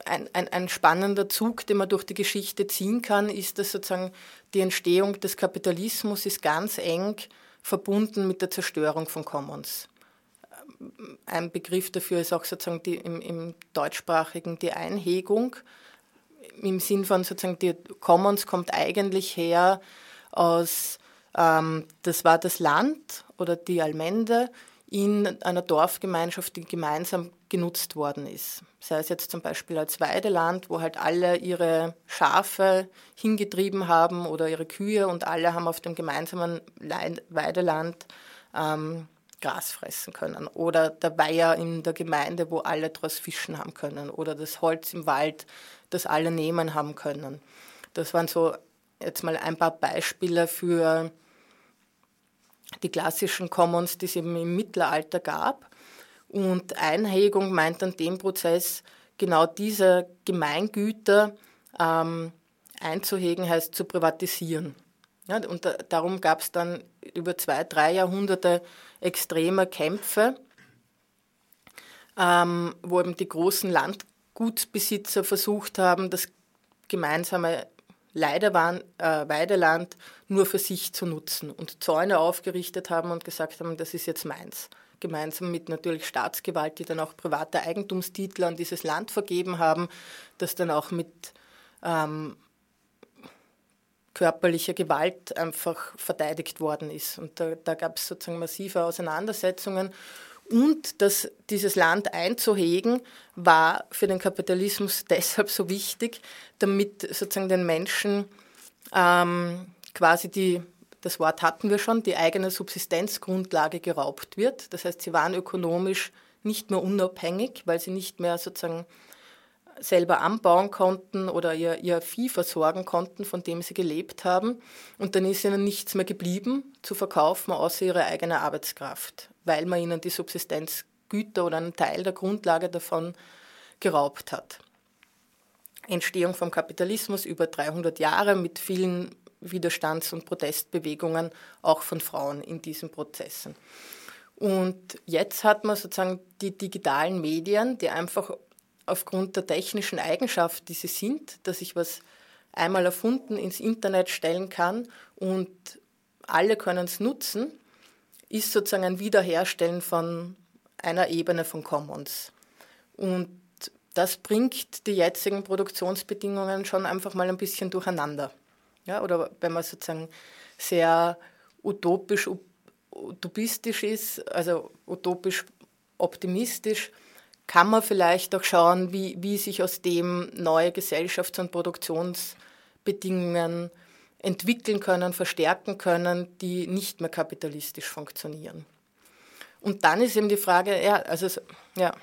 ein, ein, ein, spannender Zug, den man durch die Geschichte ziehen kann, ist, dass sozusagen die Entstehung des Kapitalismus ist ganz eng verbunden mit der Zerstörung von Commons. Ein Begriff dafür ist auch sozusagen die, im, im deutschsprachigen die Einhegung. Im Sinn von sozusagen die Commons kommt eigentlich her aus, ähm, das war das Land oder die Almende, in einer Dorfgemeinschaft, die gemeinsam genutzt worden ist. Sei es jetzt zum Beispiel als Weideland, wo halt alle ihre Schafe hingetrieben haben oder ihre Kühe und alle haben auf dem gemeinsamen Weideland ähm, Gras fressen können. Oder der Weiher in der Gemeinde, wo alle daraus fischen haben können. Oder das Holz im Wald, das alle nehmen haben können. Das waren so jetzt mal ein paar Beispiele für die klassischen Commons, die es eben im Mittelalter gab. Und Einhegung meint an dem Prozess genau diese Gemeingüter ähm, einzuhegen, heißt zu privatisieren. Ja, und da, darum gab es dann über zwei, drei Jahrhunderte extremer Kämpfe, ähm, wo eben die großen Landgutsbesitzer versucht haben, das gemeinsame Leiderwand, äh, Weideland nur für sich zu nutzen und Zäune aufgerichtet haben und gesagt haben, das ist jetzt meins. Gemeinsam mit natürlich Staatsgewalt, die dann auch private Eigentumstitel an dieses Land vergeben haben, das dann auch mit ähm, körperlicher Gewalt einfach verteidigt worden ist. Und da, da gab es sozusagen massive Auseinandersetzungen. Und das, dieses Land einzuhegen, war für den Kapitalismus [laughs] deshalb so wichtig, damit sozusagen den Menschen ähm, quasi die, das Wort hatten wir schon, die eigene Subsistenzgrundlage geraubt wird. Das heißt, sie waren ökonomisch nicht mehr unabhängig, weil sie nicht mehr sozusagen selber anbauen konnten oder ihr, ihr Vieh versorgen konnten, von dem sie gelebt haben. Und dann ist ihnen nichts mehr geblieben zu verkaufen, außer ihre eigene Arbeitskraft, weil man ihnen die Subsistenzgüter oder einen Teil der Grundlage davon geraubt hat. Entstehung vom Kapitalismus über 300 Jahre mit vielen Widerstands- und Protestbewegungen, auch von Frauen in diesen Prozessen. Und jetzt hat man sozusagen die digitalen Medien, die einfach aufgrund der technischen Eigenschaft, die sie sind, dass ich was einmal erfunden ins Internet stellen kann und alle können es nutzen, ist sozusagen ein Wiederherstellen von einer Ebene von Commons. Und das bringt die jetzigen Produktionsbedingungen schon einfach mal ein bisschen durcheinander. Ja, oder wenn man sozusagen sehr utopisch, utopistisch ist, also utopisch optimistisch, kann man vielleicht auch schauen, wie, wie sich aus dem neue Gesellschafts- und Produktionsbedingungen entwickeln können, verstärken können, die nicht mehr kapitalistisch funktionieren. Und dann ist eben die Frage, ja, also ja.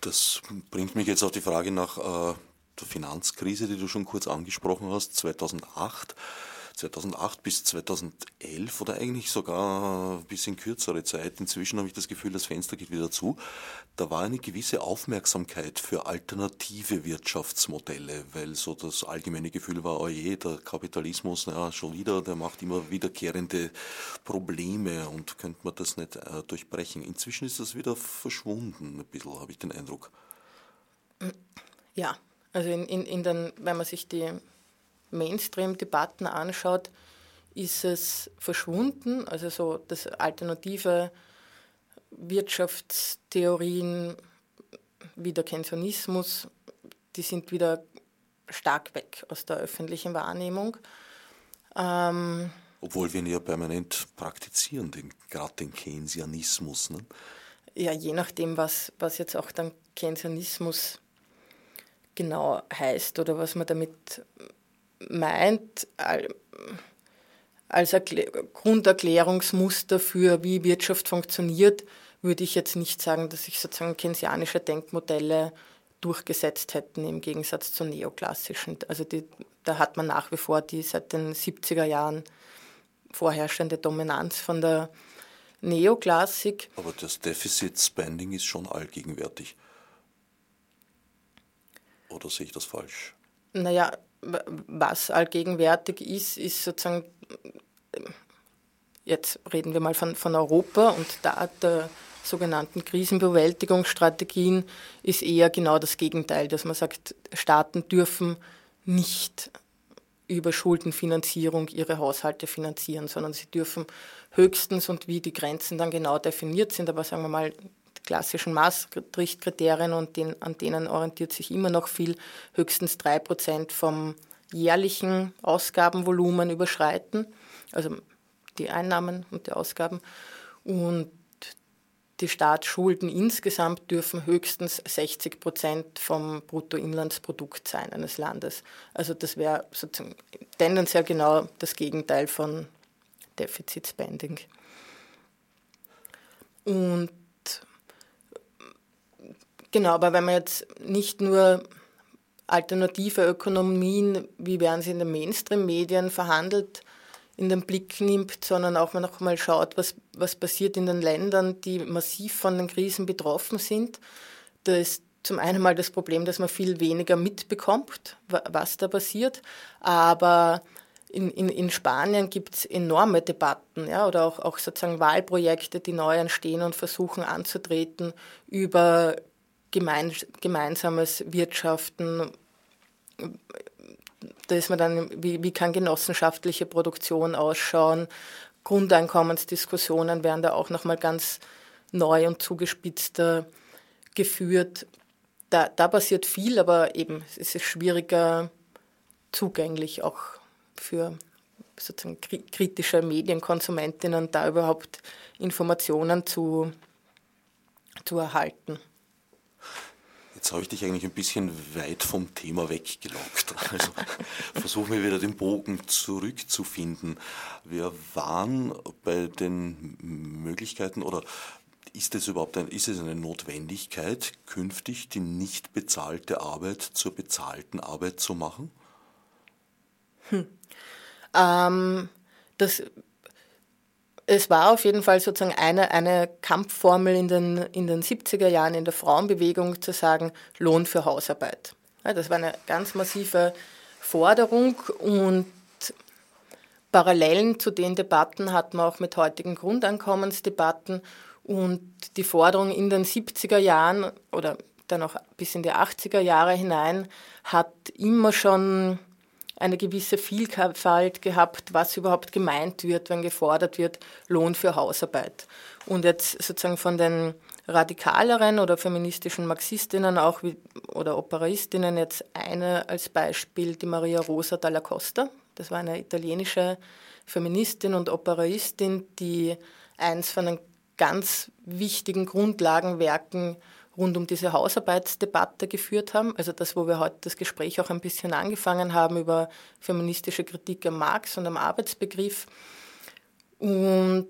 Das bringt mich jetzt auf die Frage nach äh, Finanzkrise, die du schon kurz angesprochen hast, 2008. 2008 bis 2011 oder eigentlich sogar ein bisschen kürzere Zeit. Inzwischen habe ich das Gefühl, das Fenster geht wieder zu. Da war eine gewisse Aufmerksamkeit für alternative Wirtschaftsmodelle, weil so das allgemeine Gefühl war, oh je, der Kapitalismus, ja, schon wieder, der macht immer wiederkehrende Probleme und könnte man das nicht äh, durchbrechen. Inzwischen ist das wieder verschwunden, ein bisschen, habe ich den Eindruck.
Ja, also in, in, in den, wenn man sich die Mainstream-Debatten anschaut, ist es verschwunden. Also so das alternative Wirtschaftstheorien wie der Keynesianismus, die sind wieder stark weg aus der öffentlichen Wahrnehmung.
Ähm, Obwohl wir ihn ja permanent praktizieren, den, gerade den Keynesianismus. Ne?
Ja, je nachdem, was, was jetzt auch dann Keynesianismus genau heißt oder was man damit meint, als Grunderklärungsmuster für wie Wirtschaft funktioniert, würde ich jetzt nicht sagen, dass sich sozusagen keynesianische Denkmodelle durchgesetzt hätten im Gegensatz zu neoklassischen. Also die, da hat man nach wie vor die seit den 70er Jahren vorherrschende Dominanz von der Neoklassik.
Aber das Deficit Spending ist schon allgegenwärtig. Oder sehe ich das falsch?
Naja, was allgegenwärtig ist, ist sozusagen, jetzt reden wir mal von, von Europa und da der sogenannten Krisenbewältigungsstrategien ist eher genau das Gegenteil, dass man sagt, Staaten dürfen nicht über Schuldenfinanzierung ihre Haushalte finanzieren, sondern sie dürfen höchstens und wie die Grenzen dann genau definiert sind, aber sagen wir mal klassischen Maastricht-Kriterien und den, an denen orientiert sich immer noch viel, höchstens drei Prozent vom jährlichen Ausgabenvolumen überschreiten, also die Einnahmen und die Ausgaben. Und die Staatsschulden insgesamt dürfen höchstens 60 Prozent vom Bruttoinlandsprodukt sein eines Landes. Also das wäre sozusagen tendenziell genau das Gegenteil von Deficit Spending. Und Genau, aber wenn man jetzt nicht nur alternative Ökonomien, wie werden sie in den Mainstream-Medien verhandelt, in den Blick nimmt, sondern auch noch mal schaut, was, was passiert in den Ländern, die massiv von den Krisen betroffen sind. Da ist zum einen mal das Problem, dass man viel weniger mitbekommt, was da passiert. Aber in, in, in Spanien gibt es enorme Debatten ja, oder auch, auch sozusagen Wahlprojekte, die neu entstehen und versuchen anzutreten über gemein, gemeinsames Wirtschaften. Da ist man dann, wie, wie kann genossenschaftliche Produktion ausschauen? Grundeinkommensdiskussionen werden da auch nochmal ganz neu und zugespitzter geführt. Da, da passiert viel, aber eben es ist schwieriger zugänglich auch für sozusagen kritische Medienkonsumentinnen, da überhaupt Informationen zu, zu erhalten.
Jetzt habe ich dich eigentlich ein bisschen weit vom Thema weggelockt. Also versuchen wir wieder den Bogen zurückzufinden. Wir waren bei den Möglichkeiten oder ist es überhaupt ein, ist es eine Notwendigkeit, künftig die nicht bezahlte Arbeit zur bezahlten Arbeit zu machen?
Hm. Ähm, das es war auf jeden Fall sozusagen eine, eine Kampfformel in den, in den 70er Jahren in der Frauenbewegung zu sagen, Lohn für Hausarbeit. Ja, das war eine ganz massive Forderung und Parallelen zu den Debatten hatten wir auch mit heutigen Grundeinkommensdebatten und die Forderung in den 70er Jahren oder dann auch bis in die 80er Jahre hinein hat immer schon eine gewisse Vielfalt gehabt, was überhaupt gemeint wird, wenn gefordert wird, Lohn für Hausarbeit. Und jetzt sozusagen von den radikaleren oder feministischen Marxistinnen auch wie, oder Operaistinnen jetzt eine als Beispiel, die Maria Rosa dalla Costa. Das war eine italienische Feministin und Operaistin, die eins von den ganz wichtigen Grundlagenwerken rund um diese Hausarbeitsdebatte geführt haben. Also das, wo wir heute das Gespräch auch ein bisschen angefangen haben über feministische Kritik am Marx und am Arbeitsbegriff. Und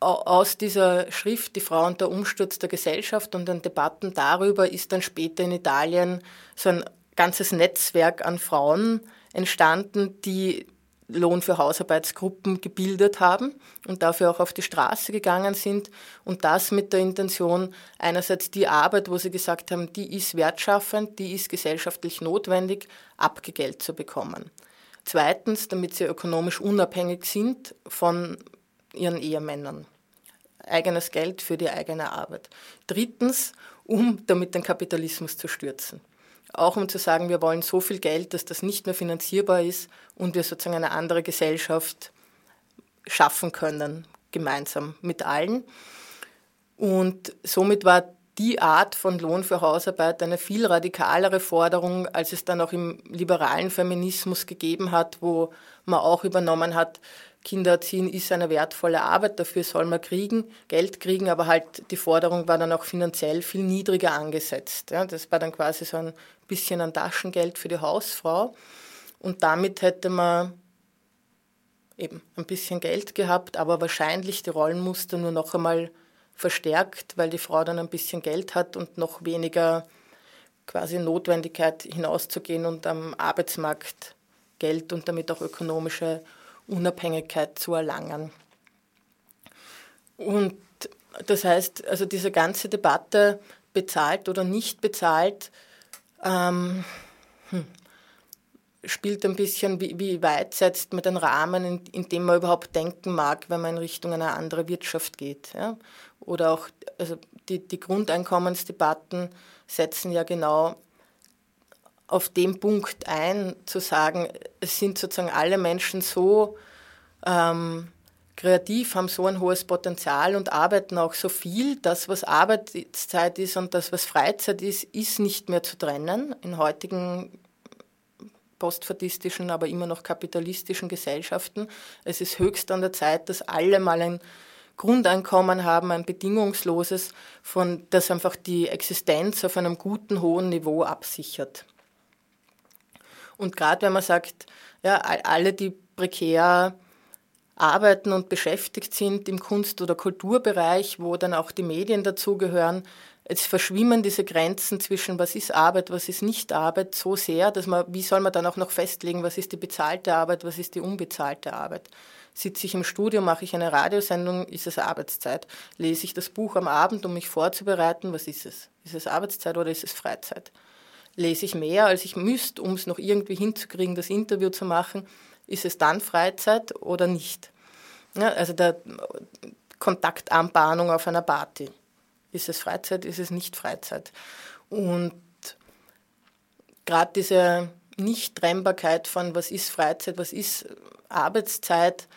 aus dieser Schrift Die Frau und der Umsturz der Gesellschaft und den Debatten darüber ist dann später in Italien so ein ganzes Netzwerk an Frauen entstanden, die Lohn für Hausarbeitsgruppen gebildet haben und dafür auch auf die Straße gegangen sind und das mit der Intention, einerseits die Arbeit, wo sie gesagt haben, die ist wertschaffend, die ist gesellschaftlich notwendig, abgegelt zu bekommen. Zweitens, damit sie ökonomisch unabhängig sind von ihren Ehemännern. Eigenes Geld für die eigene Arbeit. Drittens, um damit den Kapitalismus zu stürzen. Auch um zu sagen, wir wollen so viel Geld, dass das nicht mehr finanzierbar ist und wir sozusagen eine andere Gesellschaft schaffen können, gemeinsam mit allen. Und somit war die Art von Lohn für Hausarbeit eine viel radikalere Forderung, als es dann auch im liberalen Feminismus gegeben hat, wo man auch übernommen hat, Kinder erziehen ist eine wertvolle Arbeit, dafür soll man kriegen, Geld kriegen, aber halt die Forderung war dann auch finanziell viel niedriger angesetzt. Ja, das war dann quasi so ein bisschen ein Taschengeld für die Hausfrau und damit hätte man eben ein bisschen Geld gehabt, aber wahrscheinlich die Rollenmuster nur noch einmal verstärkt, weil die Frau dann ein bisschen Geld hat und noch weniger quasi Notwendigkeit hinauszugehen und am Arbeitsmarkt Geld und damit auch ökonomische Unabhängigkeit zu erlangen. Und das heißt, also diese ganze Debatte, bezahlt oder nicht bezahlt, ähm, hm, spielt ein bisschen, wie, wie, weit setzt man den Rahmen, in, in, dem man überhaupt denken mag, wenn man in Richtung einer anderen Wirtschaft geht. Ja? Oder auch also die, die Grundeinkommensdebatten setzen ja genau auf dem Punkt ein, zu sagen, es sind sozusagen alle Menschen so ähm, kreativ, haben so ein hohes Potenzial und arbeiten auch so viel. Das, was Arbeitszeit ist und das, was Freizeit ist, ist nicht mehr zu trennen. In heutigen postfadistischen, aber immer noch kapitalistischen Gesellschaften. Es ist höchst an der Zeit, dass alle mal ein Grundeinkommen haben, ein bedingungsloses, von das einfach die Existenz auf einem guten, hohen Niveau absichert. Und gerade wenn man sagt, ja, alle, die prekär arbeiten und beschäftigt sind im Kunst- oder Kulturbereich, wo dann auch die Medien dazugehören, jetzt verschwimmen diese Grenzen zwischen was ist Arbeit, was ist nicht Arbeit so sehr, dass man, wie soll man dann auch noch festlegen, was ist die bezahlte Arbeit, was ist die unbezahlte Arbeit? Sitze ich im Studio, mache ich eine Radiosendung, ist es Arbeitszeit? Lese ich das Buch am Abend, um mich vorzubereiten, was ist es? Ist es Arbeitszeit oder ist es Freizeit? Lese ich mehr, als ich müsste, um es noch irgendwie hinzukriegen, das Interview zu machen, ist es dann Freizeit oder nicht? Ja, also der Kontaktanbahnung auf einer Party. Ist es Freizeit, ist es nicht Freizeit? Und gerade diese Nichttrennbarkeit von was ist Freizeit, was ist Arbeitszeit,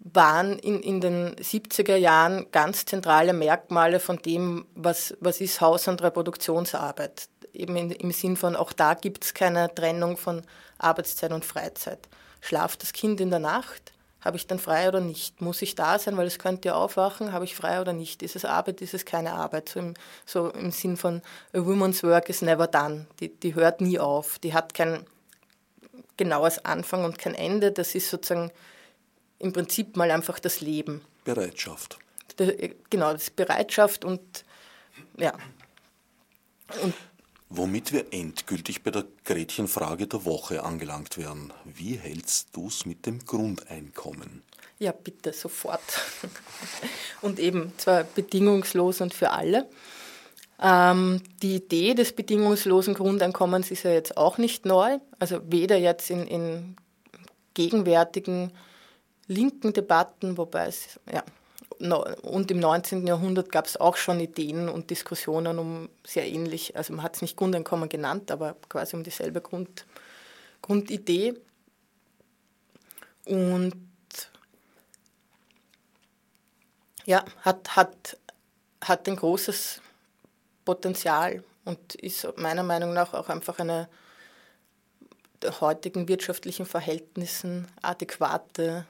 waren in, in den 70er Jahren ganz zentrale Merkmale von dem, was, was ist Haus- und Reproduktionsarbeit eben in, im Sinn von, auch da gibt es keine Trennung von Arbeitszeit und Freizeit. Schlaft das Kind in der Nacht? Habe ich dann frei oder nicht? Muss ich da sein, weil es könnte ja aufwachen? Habe ich frei oder nicht? Ist es Arbeit, ist es keine Arbeit? So im, so im Sinn von a woman's work is never done. Die, die hört nie auf. Die hat kein genaues Anfang und kein Ende. Das ist sozusagen im Prinzip mal einfach das Leben.
Bereitschaft.
genau, das ist Bereitschaft und ja.
Und Womit wir endgültig bei der Gretchenfrage der Woche angelangt wären. Wie hältst du es mit dem Grundeinkommen?
Ja, bitte, sofort. Und eben zwar bedingungslos und für alle. Ähm, die Idee des bedingungslosen Grundeinkommens ist ja jetzt auch nicht neu. Also weder jetzt in, in gegenwärtigen linken Debatten, wobei es ja, und im 19. Jahrhundert gab es auch schon Ideen und Diskussionen um sehr ähnlich, also man hat es nicht Grundeinkommen genannt, aber quasi um dieselbe Grund, Grundidee. Und ja, hat, hat, hat ein großes Potenzial und ist meiner Meinung nach auch einfach eine der heutigen wirtschaftlichen Verhältnissen adäquate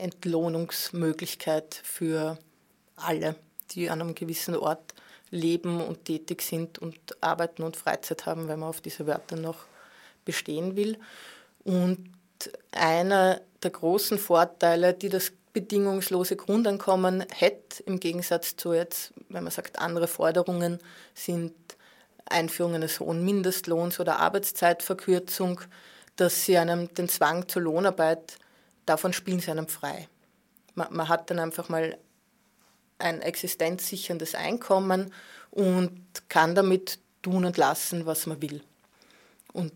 Entlohnungsmöglichkeit für alle, die an einem gewissen Ort leben und tätig sind und arbeiten und Freizeit haben, wenn man auf diese Wörter noch bestehen will. Und einer der großen Vorteile, die das bedingungslose Grundeinkommen hätte, im Gegensatz zu jetzt, wenn man sagt, andere Forderungen sind Einführung eines hohen Mindestlohns oder Arbeitszeitverkürzung, dass sie einem den Zwang zur Lohnarbeit, davon spielen sie einem frei. Man, man hat dann einfach mal ein existenzsicherndes Einkommen und kann damit tun und lassen, was man will. Und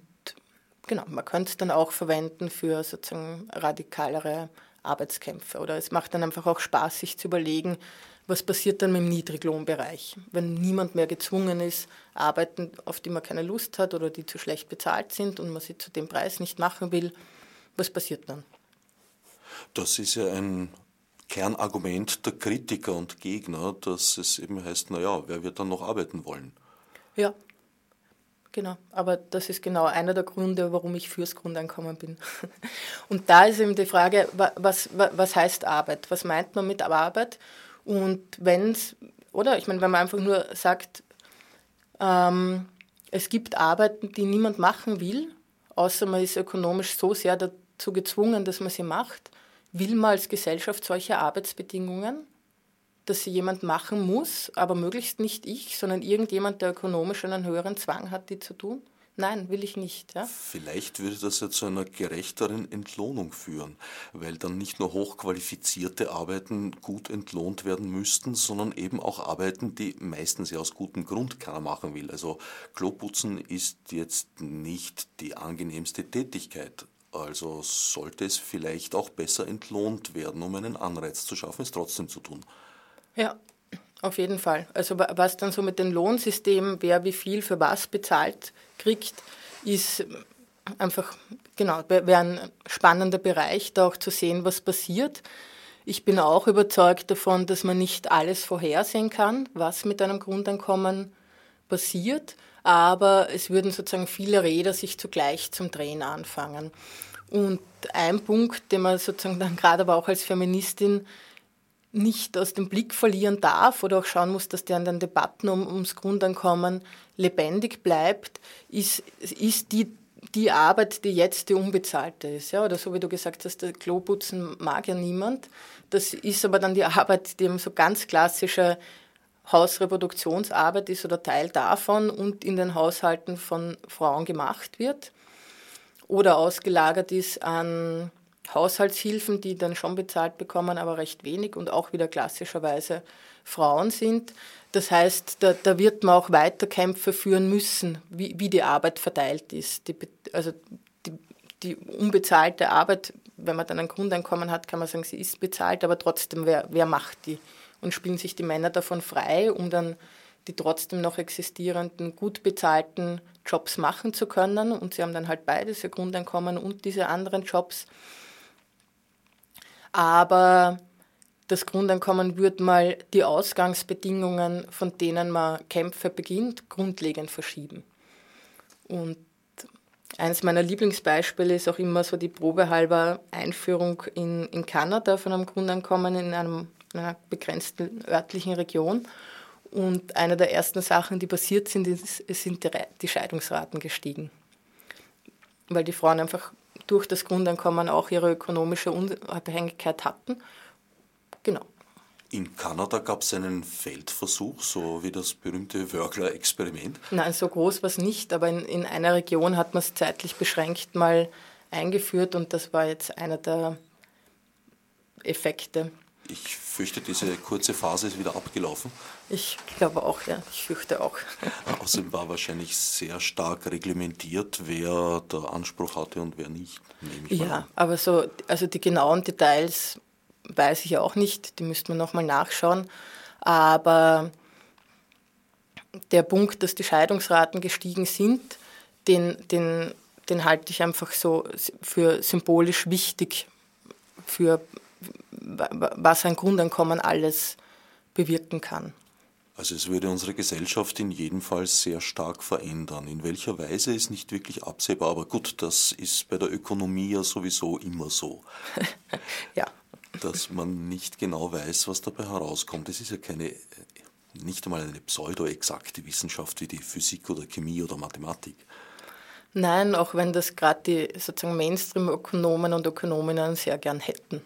genau, man könnte es dann auch verwenden für sozusagen radikalere Arbeitskämpfe. Oder es macht dann einfach auch Spaß, sich zu überlegen, was passiert dann mit dem Niedriglohnbereich, wenn niemand mehr gezwungen ist, Arbeiten, auf die man keine Lust hat oder die zu schlecht bezahlt sind und man sie zu dem Preis nicht machen will. Was passiert dann?
Das ist ja ein Kernargument der Kritiker und Gegner, dass es eben heißt, naja, wer wird dann noch arbeiten wollen?
Ja, Genau, aber das ist genau einer der Gründe, warum ich fürs Grundeinkommen bin. [laughs] Und da ist eben die Frage, was, was heißt Arbeit? Was meint man mit Arbeit? Und wenn es, oder ich meine, wenn man einfach nur sagt, ähm, es gibt Arbeiten, die niemand machen will, außer man ist ökonomisch so sehr dazu gezwungen, dass man sie macht, will man als Gesellschaft solche Arbeitsbedingungen? dass sie jemand machen muss, aber möglichst nicht ich, sondern irgendjemand, der ökonomisch einen höheren Zwang hat, die zu tun? Nein, will ich nicht. Ja?
Vielleicht würde das ja zu einer gerechteren Entlohnung führen, weil dann nicht nur hochqualifizierte Arbeiten gut entlohnt werden müssten, sondern eben auch Arbeiten, die meistens ja aus gutem Grund keiner machen will. Also Kloputzen ist jetzt nicht die angenehmste Tätigkeit. Also sollte es vielleicht auch besser entlohnt werden, um einen Anreiz zu schaffen, es trotzdem zu tun.
Ja, auf jeden Fall. Also was dann so mit dem Lohnsystem, wer wie viel für was bezahlt kriegt, ist einfach, genau, wäre ein spannender Bereich, da auch zu sehen, was passiert. Ich bin auch überzeugt davon, dass man nicht alles vorhersehen kann, was mit einem Grundeinkommen passiert, aber es würden sozusagen viele Räder sich zugleich zum Drehen anfangen. Und ein Punkt, den man sozusagen dann gerade aber auch als Feministin nicht aus dem Blick verlieren darf oder auch schauen muss, dass der an den Debatten um, ums Grundeinkommen lebendig bleibt, ist, ist die, die Arbeit, die jetzt die unbezahlte ist. Ja? Oder so wie du gesagt hast, der Kloputzen mag ja niemand. Das ist aber dann die Arbeit, die eben so ganz klassische Hausreproduktionsarbeit ist oder Teil davon und in den Haushalten von Frauen gemacht wird oder ausgelagert ist an Haushaltshilfen, die dann schon bezahlt bekommen, aber recht wenig und auch wieder klassischerweise Frauen sind. Das heißt, da, da wird man auch weiter Kämpfe führen müssen, wie, wie die Arbeit verteilt ist. Die, also die, die unbezahlte Arbeit, wenn man dann ein Grundeinkommen hat, kann man sagen, sie ist bezahlt, aber trotzdem, wer, wer macht die? Und spielen sich die Männer davon frei, um dann die trotzdem noch existierenden, gut bezahlten Jobs machen zu können. Und sie haben dann halt beides, ihr Grundeinkommen und diese anderen Jobs aber das Grundeinkommen wird mal die Ausgangsbedingungen, von denen man Kämpfe beginnt, grundlegend verschieben. Und eines meiner Lieblingsbeispiele ist auch immer so die probehalber Einführung in, in Kanada von einem Grundeinkommen in, einem, in einer begrenzten örtlichen Region. Und eine der ersten Sachen, die passiert sind, ist, sind die, die Scheidungsraten gestiegen. Weil die Frauen einfach durch das Grundeinkommen auch ihre ökonomische Unabhängigkeit hatten. Genau.
In Kanada gab es einen Feldversuch, so wie das berühmte Wörgler-Experiment?
Nein, so groß war es nicht, aber in, in einer Region hat man es zeitlich beschränkt mal eingeführt und das war jetzt einer der Effekte.
Ich fürchte, diese kurze Phase ist wieder abgelaufen.
Ich glaube auch, ja. Ich fürchte auch. [laughs]
Außerdem war wahrscheinlich sehr stark reglementiert, wer der Anspruch hatte und wer nicht.
ja, aber so, also die genauen Details weiß ich auch nicht, die müsste man nochmal nachschauen. Aber der Punkt, dass die Scheidungsraten gestiegen sind, den, den den halte ich einfach so für symbolisch wichtig, für was ein Grundeinkommen alles bewirken kann.
Also es würde unsere Gesellschaft in jedem Fall sehr stark verändern. In welcher Weise ist nicht wirklich absehbar, aber gut, das ist bei der Ökonomie ja sowieso immer so. [laughs]
ja.
Dass man nicht genau weiß, was dabei herauskommt. Es ist ja keine, nicht einmal eine pseudo-exakte Wissenschaft wie die Physik oder Chemie oder Mathematik.
Nein, auch wenn das gerade die sozusagen Mainstream-Ökonomen und Ökonominnen sehr gern hätten.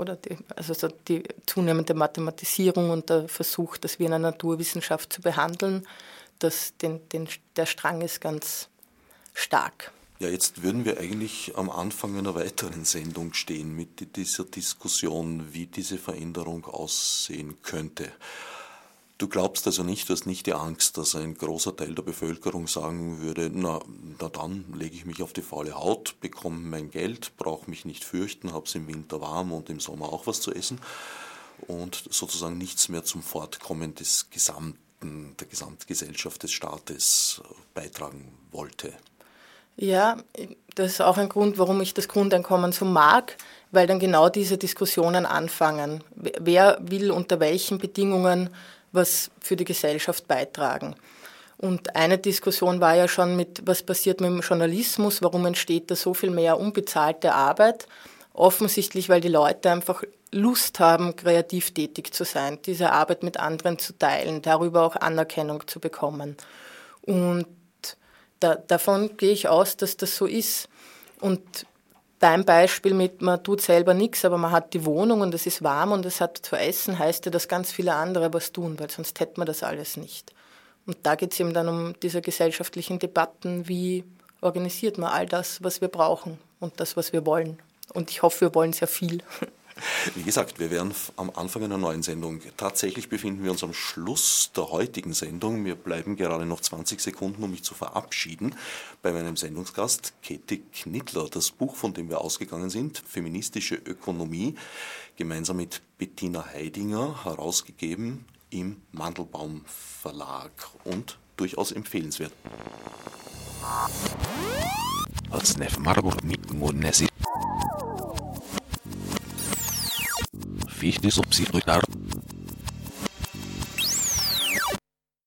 Oder die, also so die zunehmende Mathematisierung und der Versuch, das wie eine Naturwissenschaft zu behandeln, das, den, den, der Strang ist ganz stark.
Ja, jetzt würden wir eigentlich am Anfang einer weiteren Sendung stehen mit dieser Diskussion, wie diese Veränderung aussehen könnte. Du glaubst also nicht, du hast nicht die Angst, dass ein großer Teil der Bevölkerung sagen würde, na, na dann lege ich mich auf die faule Haut, bekomme mein Geld, brauche mich nicht fürchten, habe es im Winter warm und im Sommer auch was zu essen und sozusagen nichts mehr zum Fortkommen des gesamten, der Gesamtgesellschaft des Staates beitragen wollte.
Ja, das ist auch ein Grund, warum ich das Grundeinkommen so mag, weil dann genau diese Diskussionen anfangen. Wer will unter welchen Bedingungen was für die Gesellschaft beitragen. Und eine Diskussion war ja schon mit, was passiert mit dem Journalismus, warum entsteht da so viel mehr unbezahlte Arbeit? Offensichtlich, weil die Leute einfach Lust haben, kreativ tätig zu sein, diese Arbeit mit anderen zu teilen, darüber auch Anerkennung zu bekommen. Und da, davon gehe ich aus, dass das so ist. Und Dein Beispiel mit, man tut selber nichts, aber man hat die Wohnung und es ist warm und es hat zu essen, heißt ja, dass ganz viele andere was tun, weil sonst hätte man das alles nicht. Und da geht es eben dann um diese gesellschaftlichen Debatten, wie organisiert man all das, was wir brauchen und das, was wir wollen. Und ich hoffe, wir wollen sehr viel. [laughs]
Wie gesagt, wir wären am Anfang einer neuen Sendung. Tatsächlich befinden wir uns am Schluss der heutigen Sendung. Mir bleiben gerade noch 20 Sekunden, um mich zu verabschieden bei meinem Sendungsgast Käthe Knittler. Das Buch, von dem wir ausgegangen sind, Feministische Ökonomie, gemeinsam mit Bettina Heidinger, herausgegeben im Mandelbaum Verlag und durchaus empfehlenswert. fiz de subsídio do